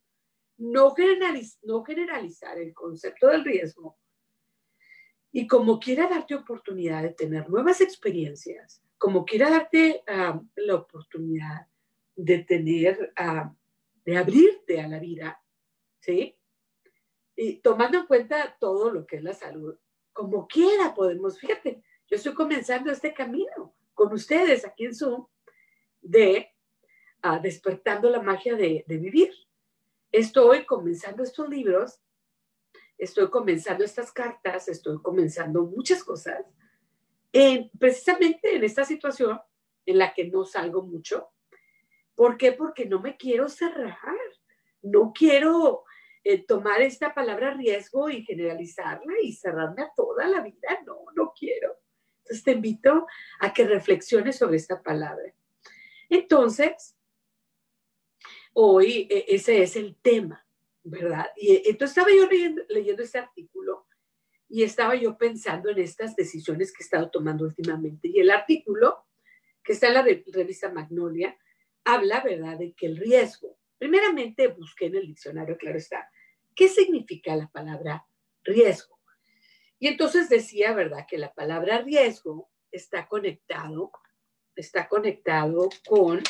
No, no generalizar el concepto del riesgo y como quiera darte oportunidad de tener nuevas experiencias, como quiera darte ah, la oportunidad de tener, uh, de abrirte a la vida, ¿sí? Y tomando en cuenta todo lo que es la salud, como quiera podemos, fíjate, yo estoy comenzando este camino con ustedes aquí en Zoom de uh, despertando la magia de, vivir. Estoy comenzando estos libros, estoy comenzando estas cartas, estoy comenzando muchas cosas, en, precisamente en esta situación en la que no salgo mucho. ¿Por qué? Porque no me quiero cerrar, no quiero eh, tomar esta palabra riesgo y generalizarla y cerrarme a toda la vida. No, no quiero. Entonces te invito a que reflexiones sobre esta palabra. Entonces, hoy e, ese es el tema, ¿verdad? Y eh, entonces estaba yo leyendo, leyendo este artículo y estaba yo pensando en estas decisiones que he estado tomando últimamente. Y el artículo, que está en la revista Magnolia, habla, ¿verdad?, de que el riesgo Primeramente busqué en el diccionario, claro está, ¿qué significa la palabra riesgo? Y entonces decía, ¿verdad?, que la palabra riesgo está conectado, está conectado con,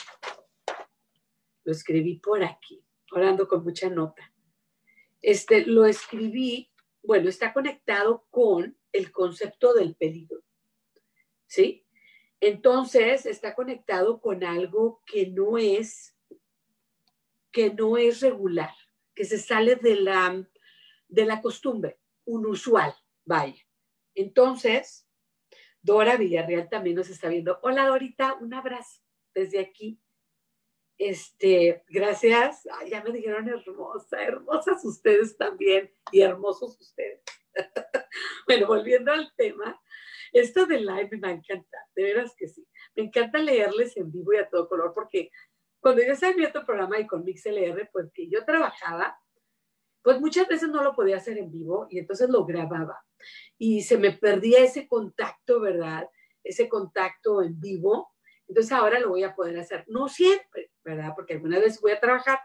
lo escribí por aquí, orando con mucha nota. Este, lo escribí, bueno, está conectado con el concepto del peligro, ¿sí? Entonces, está conectado con algo que no es que no es regular, que se sale de la, de la costumbre, unusual, vaya. Entonces, Dora Villarreal también nos está viendo. Hola Dorita, un abrazo desde aquí. Este, gracias. ya me dijeron hermosa, hermosas ustedes también y hermosos ustedes. bueno, volviendo al tema, esto de live me encanta, de veras que sí. Me encanta leerles en vivo y a todo color porque cuando yo estaba en otro programa y con MixLR, pues que yo trabajaba, pues muchas veces no lo podía hacer en vivo y entonces lo grababa. Y se me perdía ese contacto, ¿verdad? Ese contacto en vivo. Entonces ahora lo voy a poder hacer. No siempre, ¿verdad? Porque alguna vez voy a trabajar,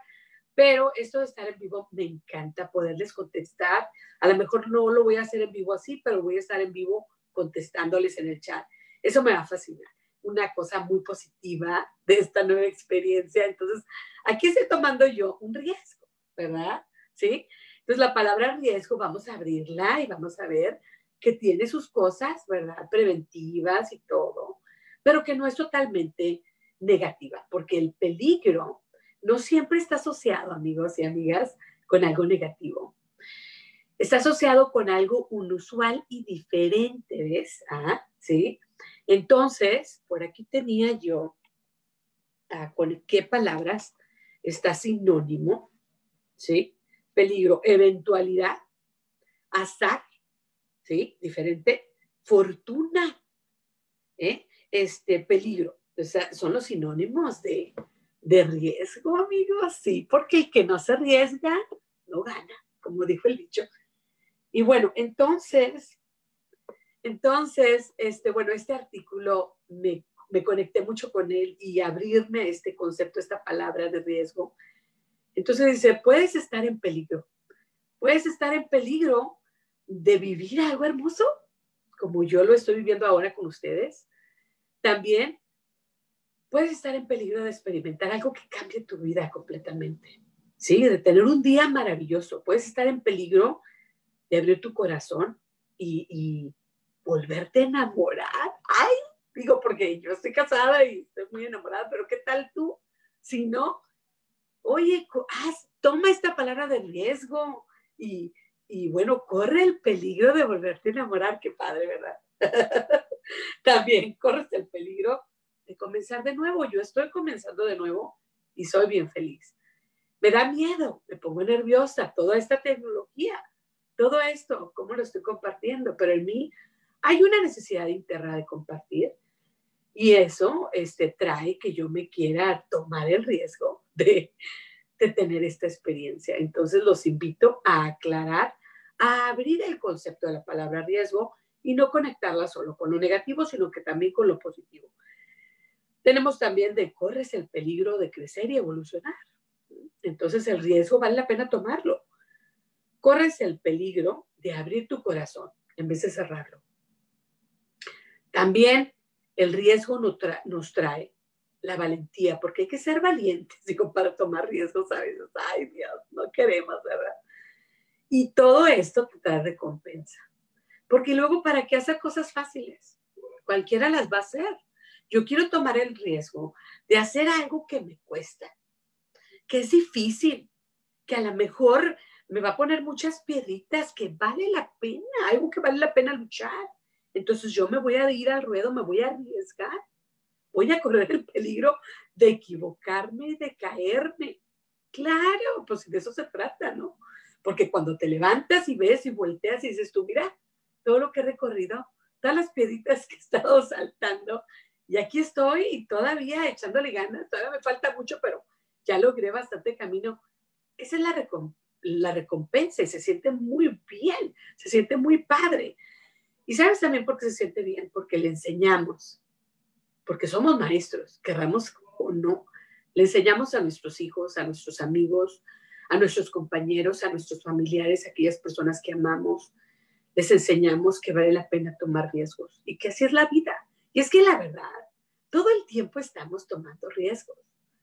pero esto de estar en vivo me encanta poderles contestar. A lo mejor no lo voy a hacer en vivo así, pero voy a estar en vivo contestándoles en el chat. Eso me va a fascinar una cosa muy positiva de esta nueva experiencia. Entonces, aquí estoy tomando yo un riesgo, ¿verdad? ¿Sí? Entonces, la palabra riesgo vamos a abrirla y vamos a ver que tiene sus cosas, ¿verdad? Preventivas y todo, pero que no es totalmente negativa, porque el peligro no siempre está asociado, amigos y amigas, con algo negativo. Está asociado con algo inusual y diferente, ¿ves? ¿Ah? ¿Sí? Entonces, por aquí tenía yo ah, con qué palabras está sinónimo, ¿sí? Peligro, eventualidad, azar, ¿sí? Diferente, fortuna, ¿eh? Este, peligro. Son los sinónimos de, de riesgo, amigos, sí, porque el que no se arriesga no gana, como dijo el dicho. Y bueno, entonces, entonces, este, bueno, este artículo me, conecté mucho con él y abrirme este concepto, esta palabra de riesgo. Entonces dice, puedes estar en peligro, puedes estar en peligro de vivir algo hermoso, como yo lo estoy viviendo ahora con ustedes. También puedes estar en peligro de experimentar algo que cambie tu vida completamente. Sí, de tener un día maravilloso. Puedes estar en peligro de abrir tu corazón y, volverte a enamorar. Ay, digo, porque yo estoy casada y estoy muy enamorada, pero ¿qué tal tú? Si no, oye, toma esta palabra de riesgo y, y bueno, corre el peligro de volverte a enamorar, qué padre, ¿verdad? También corres el peligro de comenzar de nuevo. Yo estoy comenzando de nuevo y soy bien feliz. Me da miedo, me pongo nerviosa, toda esta tecnología, todo esto, cómo lo estoy compartiendo, pero en mí hay una necesidad interna de compartir y eso este, trae que yo me quiera tomar el riesgo de, de tener esta experiencia. Entonces los invito a aclarar, a abrir el concepto de la palabra riesgo y no conectarla solo con lo negativo, sino que también con lo positivo. Tenemos también de corres el peligro de crecer y evolucionar. Entonces el riesgo vale la pena tomarlo. Corres el peligro de abrir tu corazón en vez de cerrarlo. También el riesgo nos, trae la valentía, porque hay que ser valientes, digo, para tomar riesgos a veces. Ay, Dios, no queremos, ¿verdad? Y todo esto te trae recompensa. Porque luego, ¿para qué hacer cosas fáciles? Cualquiera las va a hacer. Yo quiero tomar el riesgo de hacer algo que me cuesta, que es difícil, que a lo mejor me va a poner muchas piedritas, que vale la pena, algo que vale la pena luchar. Entonces yo me voy a ir al ruedo, me voy a arriesgar, voy a correr el peligro de equivocarme, de caerme. Claro, pues de eso se trata, ¿no? Porque cuando te levantas y ves y volteas y dices tú, mira, todo lo que he recorrido, todas las piedritas que he estado saltando, y aquí estoy y todavía echándole ganas, todavía me falta mucho, pero ya logré bastante camino. Esa es la, la recompensa y se siente muy bien, se siente muy padre. Y sabes también por qué se siente bien, porque le enseñamos, porque somos maestros, querramos o no, le enseñamos a nuestros hijos, a nuestros amigos, a nuestros compañeros, a nuestros familiares, a aquellas personas que amamos, les enseñamos que vale la pena tomar riesgos y que así es la vida. Y es que la verdad, todo el tiempo estamos tomando riesgos.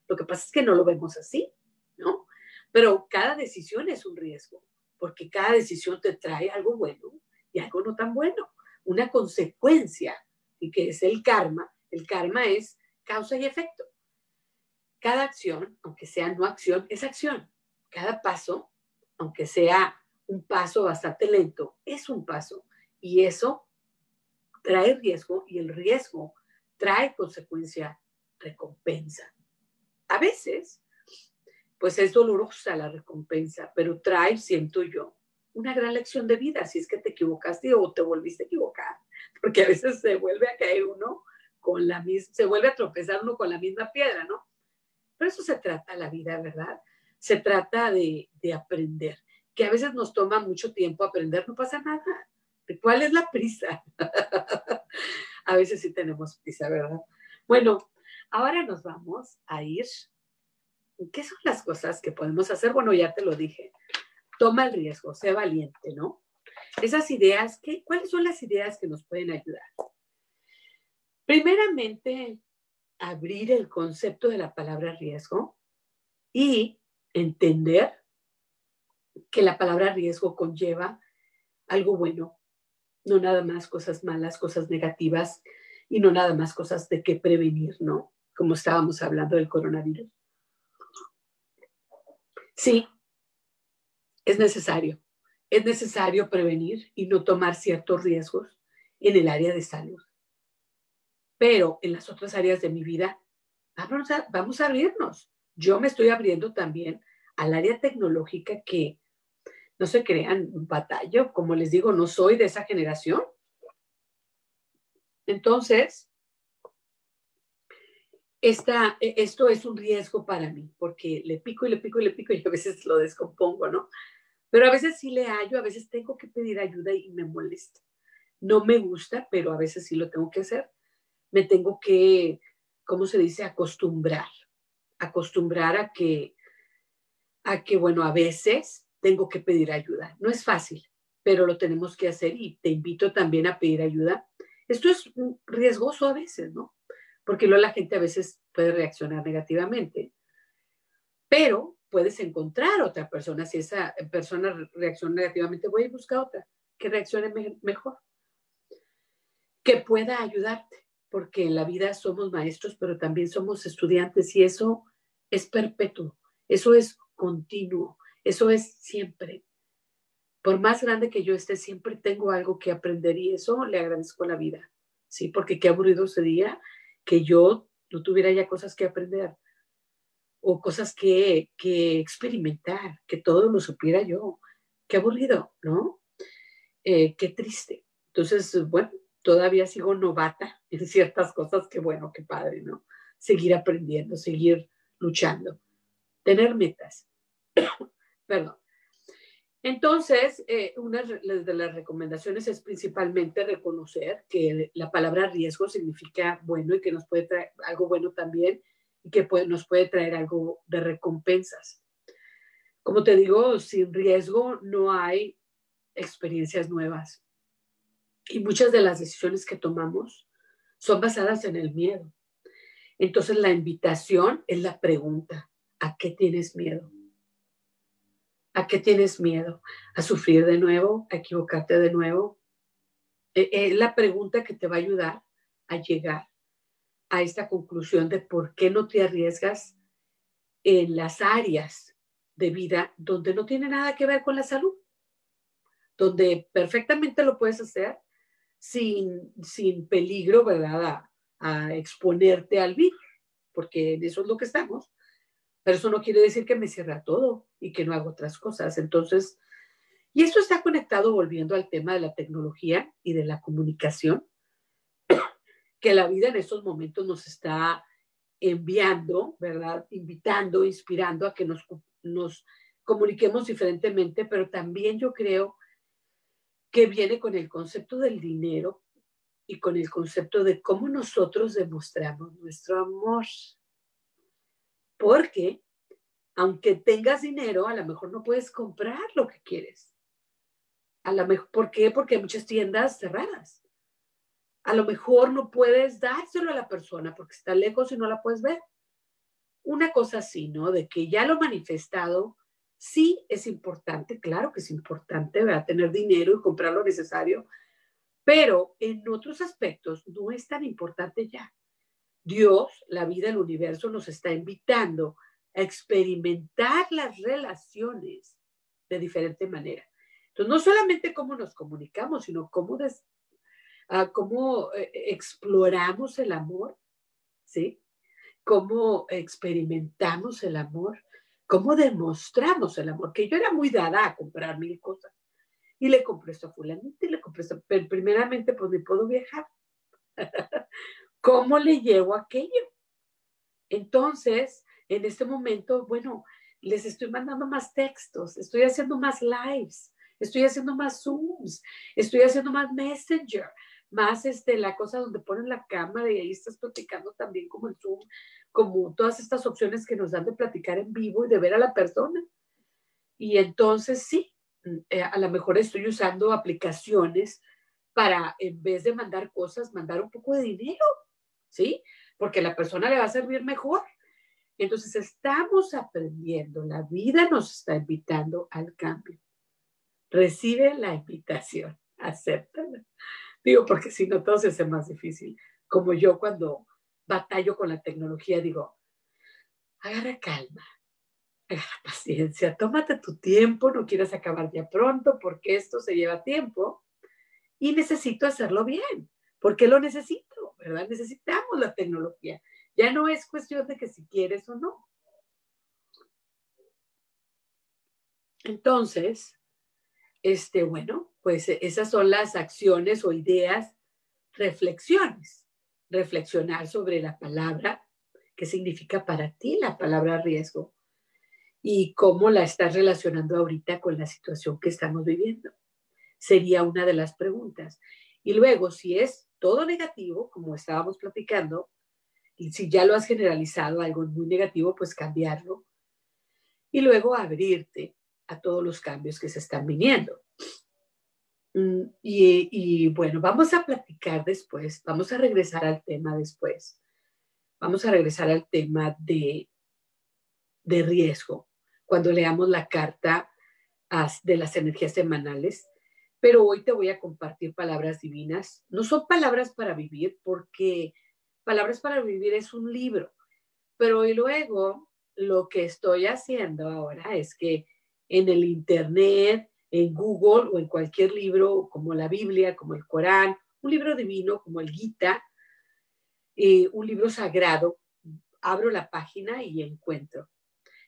Lo que pasa es que no lo vemos así, ¿no? Pero cada decisión es un riesgo, porque cada decisión te trae algo bueno y algo no tan bueno, una consecuencia, y que es el karma. El karma es causa y efecto. Cada acción, aunque sea no acción, es acción. Cada paso, aunque sea un paso bastante lento, es un paso. Y eso trae riesgo y el riesgo trae consecuencia, recompensa. A veces pues es dolorosa la recompensa, pero trae, siento yo, una gran lección de vida si es que te equivocaste o te volviste a equivocar, porque a veces se vuelve a caer uno con la misma, se vuelve a tropezar uno con la misma piedra, ¿no? Pero eso se trata la vida, ¿verdad? Se trata de, de aprender, que a veces nos toma mucho tiempo aprender, no pasa nada. ¿Cuál es la prisa? a veces sí tenemos prisa, ¿verdad? Bueno, ahora nos vamos a ir ¿Qué son las cosas que podemos hacer? Bueno, ya te lo dije. Toma el riesgo, sé valiente, ¿no? Esas ideas, ¿qué, ¿cuáles son las ideas que nos pueden ayudar? Primeramente, abrir el concepto de la palabra riesgo y entender que la palabra riesgo conlleva algo bueno, no nada más cosas malas, cosas negativas y no nada más cosas de qué prevenir, ¿no? Como estábamos hablando del coronavirus. Sí, es necesario. Es necesario prevenir y no tomar ciertos riesgos en el área de salud. Pero en las otras áreas de mi vida, vamos a, abrirnos. Yo me estoy abriendo también al área tecnológica que no se crean batalla. Como les digo, no soy de esa generación. Entonces, esta, e, esto es un riesgo para mí, porque le pico y le pico y le pico y a veces lo descompongo, ¿no? Pero a veces sí le hallo, a veces tengo que pedir ayuda y me molesta. No me gusta, pero a veces sí lo tengo que hacer. Me tengo que, ¿cómo se dice? Acostumbrar. Acostumbrar a que, a que, bueno, a veces tengo que pedir ayuda. No es fácil, pero lo tenemos que hacer y te invito también a pedir ayuda. Esto es riesgoso a veces, ¿no? Porque luego la gente a veces puede reaccionar negativamente. Pero puedes encontrar otra persona. Si esa persona reacciona negativamente, voy a buscar otra que reaccione mejor, que pueda ayudarte, porque en la vida somos maestros, pero también somos estudiantes y eso es perpetuo, eso es continuo, eso es siempre. Por más grande que yo esté, siempre tengo algo que aprender y eso le agradezco a la vida, ¿sí? Porque qué aburrido sería que yo no tuviera ya cosas que aprender o cosas que, experimentar, que todo lo supiera yo. Qué aburrido, ¿no? Eh, qué triste. Entonces, bueno, todavía sigo novata en ciertas cosas, que bueno, qué padre, ¿no? Seguir aprendiendo, seguir luchando. tener metas. Perdón. Entonces, eh, una de las recomendaciones es principalmente reconocer que la palabra riesgo significa bueno y que nos puede traer algo bueno también y que nos puede traer algo de recompensas. Como te digo, sin riesgo no hay experiencias nuevas. Y muchas de las decisiones que tomamos son basadas en el miedo. Entonces la invitación es la pregunta, ¿a qué tienes miedo? ¿A qué tienes miedo? ¿A sufrir de nuevo? ¿A equivocarte de nuevo? Es e, la pregunta que te va a ayudar a llegar a esta conclusión de por qué no te arriesgas en las áreas de vida donde no tiene nada que ver con la salud, donde perfectamente lo puedes hacer sin, sin peligro, ¿verdad? A, a exponerte al virus, porque en eso es lo que estamos. Pero eso no quiere decir que me cierra todo y que no hago otras cosas. Entonces, y esto está conectado volviendo al tema de la tecnología y de la comunicación, que la vida en estos momentos nos está enviando, ¿verdad? Invitando, inspirando a que nos, nos comuniquemos diferentemente, pero también yo creo que viene con el concepto del dinero y con el concepto de cómo nosotros demostramos nuestro amor. Porque aunque tengas dinero, a lo mejor no puedes comprar lo que quieres. A lo mejor, ¿Por qué? Porque hay muchas tiendas cerradas. A lo mejor no puedes dárselo a la persona porque está lejos y no la puedes ver. Una cosa así, ¿no? De que ya lo manifestado, sí es importante, claro que es importante, Tener dinero y comprar lo necesario, pero en otros aspectos no es tan importante ya. Dios, la vida, el universo nos está invitando a experimentar las relaciones de diferente manera. Entonces, no solamente cómo nos comunicamos, sino cómo, ah, cómo eh, exploramos el amor, ¿sí? Cómo experimentamos el amor, cómo demostramos el amor, que yo era muy dada a comprar mil cosas. Y le compré esto a fulanito y le compré esto, pero primeramente pues me puedo viajar. ¿Cómo le llevo aquello? Entonces, en este momento, bueno, les estoy mandando más textos, estoy haciendo más lives, estoy haciendo más Zooms, estoy haciendo más Messenger, más este, la cosa donde ponen la cámara y ahí estás platicando también como el Zoom, como todas estas opciones que nos dan de platicar en vivo y de ver a la persona. Y entonces sí, eh, a lo mejor estoy usando aplicaciones para, en vez de mandar cosas, mandar un poco de dinero ¿sí? Porque la persona le va a servir mejor. Entonces estamos aprendiendo, la vida nos está invitando al cambio. Recibe la invitación, acéptala. Digo, porque si no todo se hace más difícil. Como yo cuando batallo con la tecnología, digo, agarra calma, agarra paciencia, tómate tu tiempo, no quieras acabar ya pronto porque esto se lleva tiempo y necesito hacerlo bien. ¿Por qué lo necesito? ¿Verdad? Necesitamos la tecnología. Ya no es cuestión de que si quieres o no. Entonces, este, bueno, pues esas son las acciones o ideas, reflexiones. Reflexionar sobre la palabra, qué significa para ti la palabra riesgo y cómo la estás relacionando ahorita con la situación que estamos viviendo. Sería una de las preguntas. Y luego, si es todo negativo, como estábamos platicando, y si ya lo has generalizado algo muy negativo, pues cambiarlo. Y luego abrirte a todos los cambios que se están viniendo. Mm, y, bueno, vamos a platicar después, vamos a regresar al tema después. Vamos a regresar al tema de, de riesgo. Cuando leamos la carta de las energías semanales, pero hoy te voy a compartir palabras divinas. No son palabras para vivir, porque Palabras para Vivir es un libro, pero luego lo que estoy haciendo ahora es que en el Internet, en Google o en cualquier libro como la Biblia, como el Corán, un libro divino como el Gita, eh, un libro sagrado, abro la página y encuentro.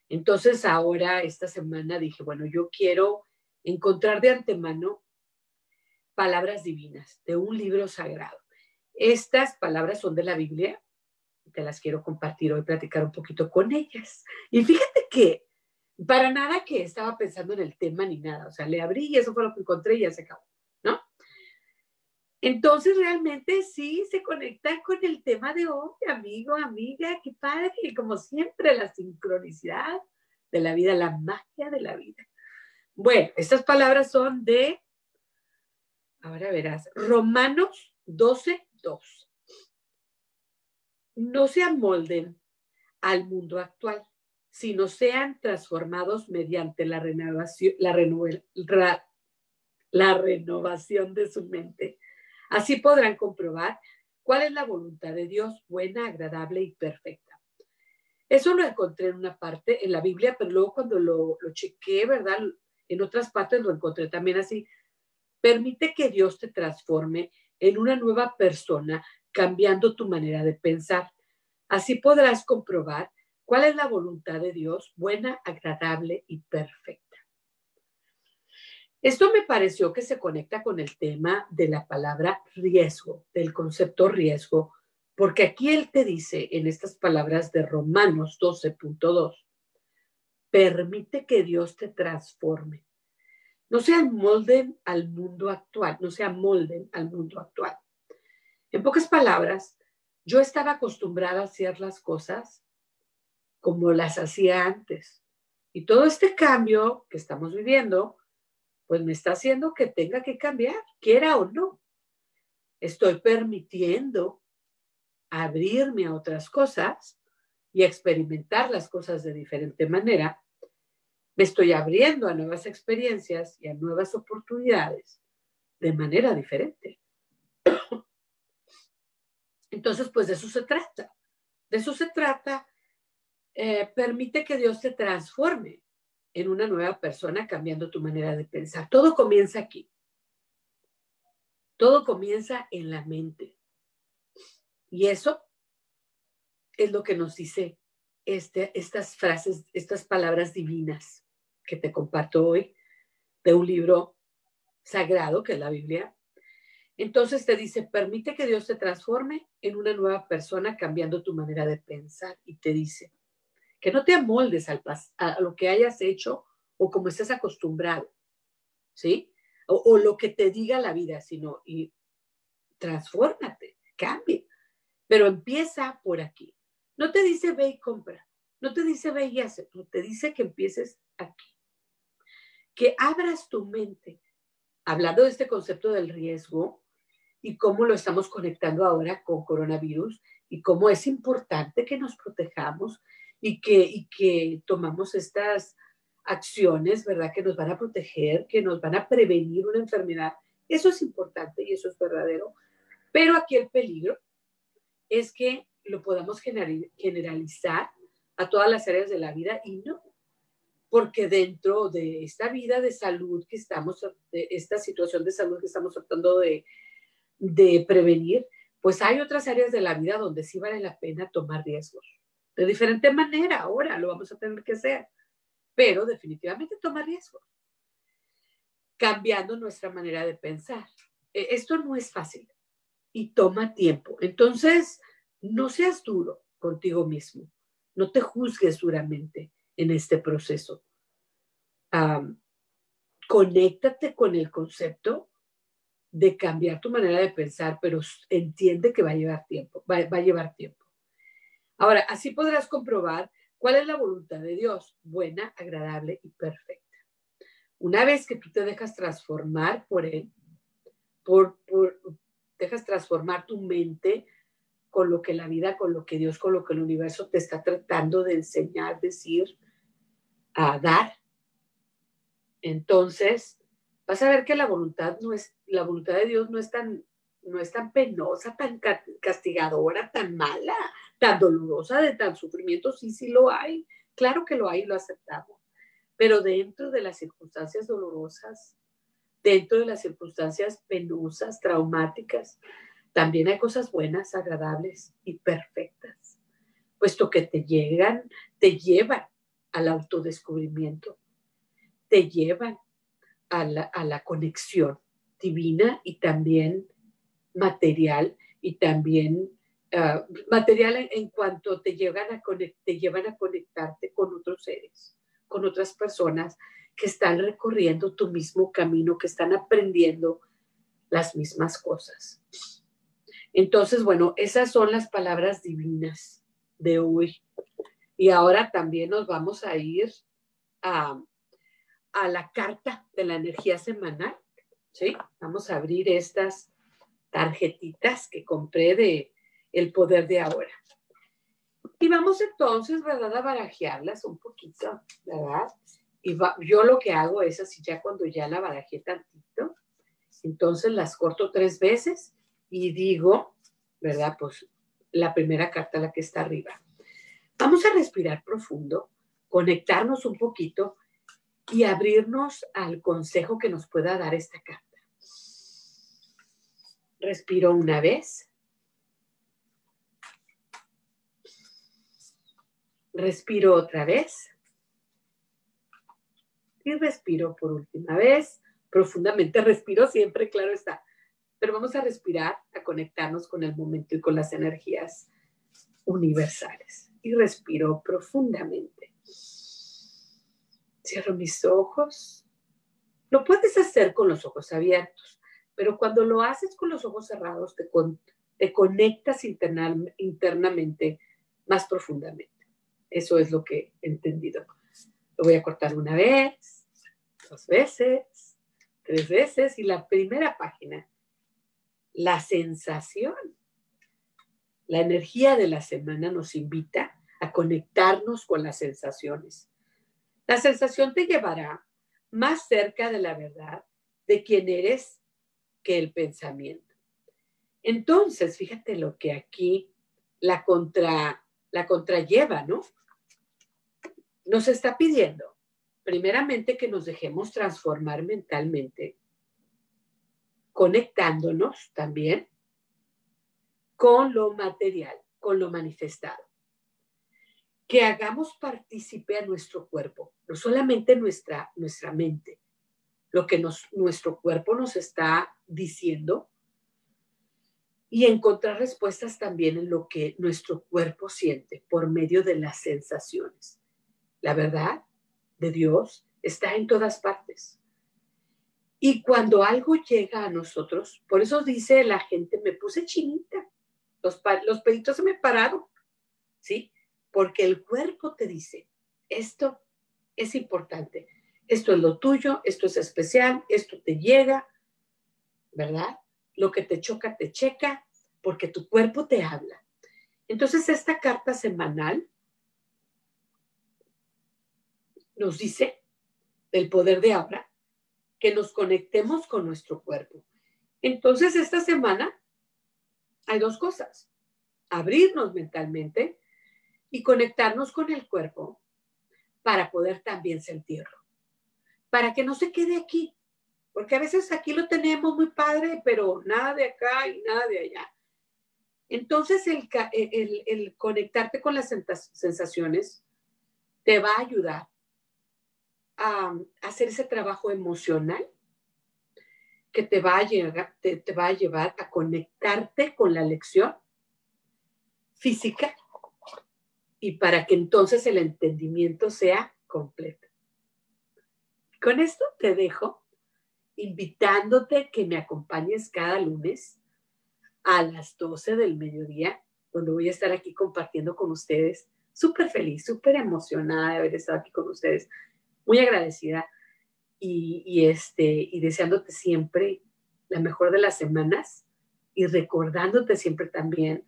Entonces ahora, esta semana dije, bueno, yo quiero encontrar de antemano palabras divinas de un libro sagrado. Estas palabras son de la Biblia, te las quiero compartir hoy, platicar un poquito con ellas. Y fíjate que, para nada que estaba pensando en el tema ni nada, o sea, le abrí y eso fue lo que encontré y ya se acabó, ¿no? Entonces realmente sí se conecta con el tema de hoy, amigo, amiga, qué padre, como siempre, la sincronicidad de la vida, la magia de la vida. Bueno, estas palabras son de, ahora verás, Romanos 12, 2. No se amolden al mundo actual, sino sean transformados mediante la renovación, la, la renovación de su mente. Así podrán comprobar cuál es la voluntad de Dios, buena, agradable y perfecta. Eso lo encontré en una parte en la Biblia, pero luego cuando lo, lo chequé, ¿verdad? En otras partes lo encontré también así. Permite que Dios te transforme en una nueva persona, cambiando tu manera de pensar. Así podrás comprobar cuál es la voluntad de Dios, buena, agradable y perfecta. Esto me pareció que se conecta con el tema de la palabra riesgo, del concepto riesgo, porque aquí él te dice en estas palabras de Romanos 12.2, permite que Dios te transforme. No se amolden al mundo actual, no se amolden al mundo actual. En pocas palabras, yo estaba acostumbrada a hacer las cosas como las hacía antes. Y todo este cambio que estamos viviendo, pues me está haciendo que tenga que cambiar, quiera o no. Estoy permitiendo abrirme a otras cosas y experimentar las cosas de diferente manera, me estoy abriendo a nuevas experiencias y a nuevas oportunidades de manera diferente. Entonces, pues de eso se trata. De eso se trata. Eh, permite que Dios te transforme en una nueva persona cambiando tu manera de pensar. Todo comienza aquí. Todo comienza en la mente. Y eso es lo que nos dice este, estas frases, estas palabras divinas que te comparto hoy de un libro sagrado que es la Biblia. Entonces te dice, permite que Dios te transforme en una nueva persona cambiando tu manera de pensar. Y te dice, que no te amoldes al a lo que hayas hecho o como estés acostumbrado, ¿sí? O, lo que te diga la vida, sino y transfórmate, cambie. Pero empieza por aquí. No te dice ve y compra, no te dice ve y hace, no te dice que empieces aquí. Que abras tu mente. Hablando de este concepto del riesgo y cómo lo estamos conectando ahora con coronavirus y cómo es importante que nos protejamos y que, y que tomamos estas acciones, ¿verdad? Que nos van a proteger, que nos van a prevenir una enfermedad. Eso es importante y eso es verdadero. Pero aquí el peligro es que lo podamos generalizar a todas las áreas de la vida y no, porque dentro de esta vida de salud que estamos, de esta situación de salud que estamos tratando de, prevenir, pues hay otras áreas de la vida donde sí vale la pena tomar riesgos. De diferente manera, ahora lo vamos a tener que hacer, pero definitivamente tomar riesgos, cambiando nuestra manera de pensar. E, esto no es fácil y toma tiempo. Entonces, no seas duro contigo mismo, no te juzgues duramente en este proceso. conéctate con el concepto de cambiar tu manera de pensar, pero entiende que va a llevar tiempo, va, va a llevar tiempo. Ahora, así podrás comprobar cuál es la voluntad de Dios, buena, agradable y perfecta. Una vez que tú te dejas transformar por Él, por, por, dejas transformar tu mente con lo que la vida, con lo que Dios, con lo que el universo te está tratando de enseñar, decir, a dar. Entonces, vas a ver que la voluntad no es, la voluntad de Dios no es tan, no es tan penosa, tan castigadora, tan mala, tan dolorosa, de tan sufrimiento. Sí, sí lo hay. Claro que lo hay, lo aceptamos. Pero dentro de las circunstancias dolorosas, dentro de las circunstancias penosas, traumáticas, también hay cosas buenas, agradables y perfectas, puesto que te llegan, te llevan al autodescubrimiento, te llevan a la, a la conexión divina y también material y también ah, material en, cuanto te, llegan a te llevan a conectarte con otros seres, con otras personas que están recorriendo tu mismo camino, que están aprendiendo las mismas cosas. Entonces, bueno, esas son las palabras divinas de hoy. Y ahora también nos vamos a ir a, a la carta de la energía semanal. ¿sí? Vamos a abrir estas tarjetitas que compré de El Poder de Ahora. Y vamos entonces, ¿verdad?, a barajearlas un poquito, ¿verdad? Y yo lo que hago es así, ya cuando ya la barajé tantito, entonces las corto tres veces y digo, ¿verdad? Pues la primera carta, la que está arriba. Vamos a respirar profundo, conectarnos un poquito y abrirnos al consejo que nos pueda dar esta carta. Respiro una vez. Respiro otra vez. Y respiro por última vez. Profundamente respiro siempre, claro está. Pero vamos a respirar, a conectarnos con el momento y con las energías universales. Y respiro profundamente. Cierro mis ojos. Lo puedes hacer con los ojos abiertos, pero cuando lo haces con los ojos cerrados, te, te conectas internamente más profundamente. Eso es lo que he entendido. Lo voy a cortar una vez, dos veces, tres veces y la primera página la sensación. La energía de la semana nos invita a conectarnos con las sensaciones. La sensación te llevará más cerca de la verdad de quién eres que el pensamiento. Entonces, fíjate lo que aquí la contra la contralleva, ¿no? Nos está pidiendo primeramente que nos dejemos transformar mentalmente conectándonos también con lo material, con lo manifestado. Que hagamos partícipe a nuestro cuerpo, no solamente nuestra, nuestra mente, lo que nuestro cuerpo nos está diciendo y encontrar respuestas también en lo que nuestro cuerpo siente por medio de las sensaciones. La verdad de Dios está en todas partes. Y cuando algo llega a nosotros, por eso dice la gente, me puse chinita, los, los se me pararon, ¿sí? Porque el cuerpo te dice, esto es importante, esto es lo tuyo, esto es especial, esto te llega, ¿verdad? Lo que te choca, te checa, porque tu cuerpo te habla. Entonces, esta carta semanal nos dice del poder de ahora que nos conectemos con nuestro cuerpo. Entonces, esta semana hay dos cosas. Abrirnos mentalmente y conectarnos con el cuerpo para poder también sentirlo. Para que no se quede aquí. Porque a veces aquí lo tenemos muy padre, pero nada de acá y nada de allá. Entonces, el, el, conectarte con las sensaciones te va a ayudar a hacer ese trabajo emocional que te va, a llegar, te, va a llevar a conectarte con la lección física y para que entonces el entendimiento sea completo. Con esto te dejo invitándote que me acompañes cada lunes a las 12 del mediodía, donde voy a estar aquí compartiendo con ustedes. Súper feliz, súper emocionada de haber estado aquí con ustedes muy agradecida y, este, y deseándote siempre la mejor de las semanas y recordándote siempre también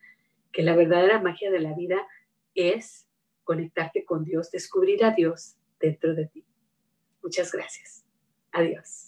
que la verdadera magia de la vida es conectarte con Dios, descubrir a Dios dentro de ti. Muchas gracias. Adiós.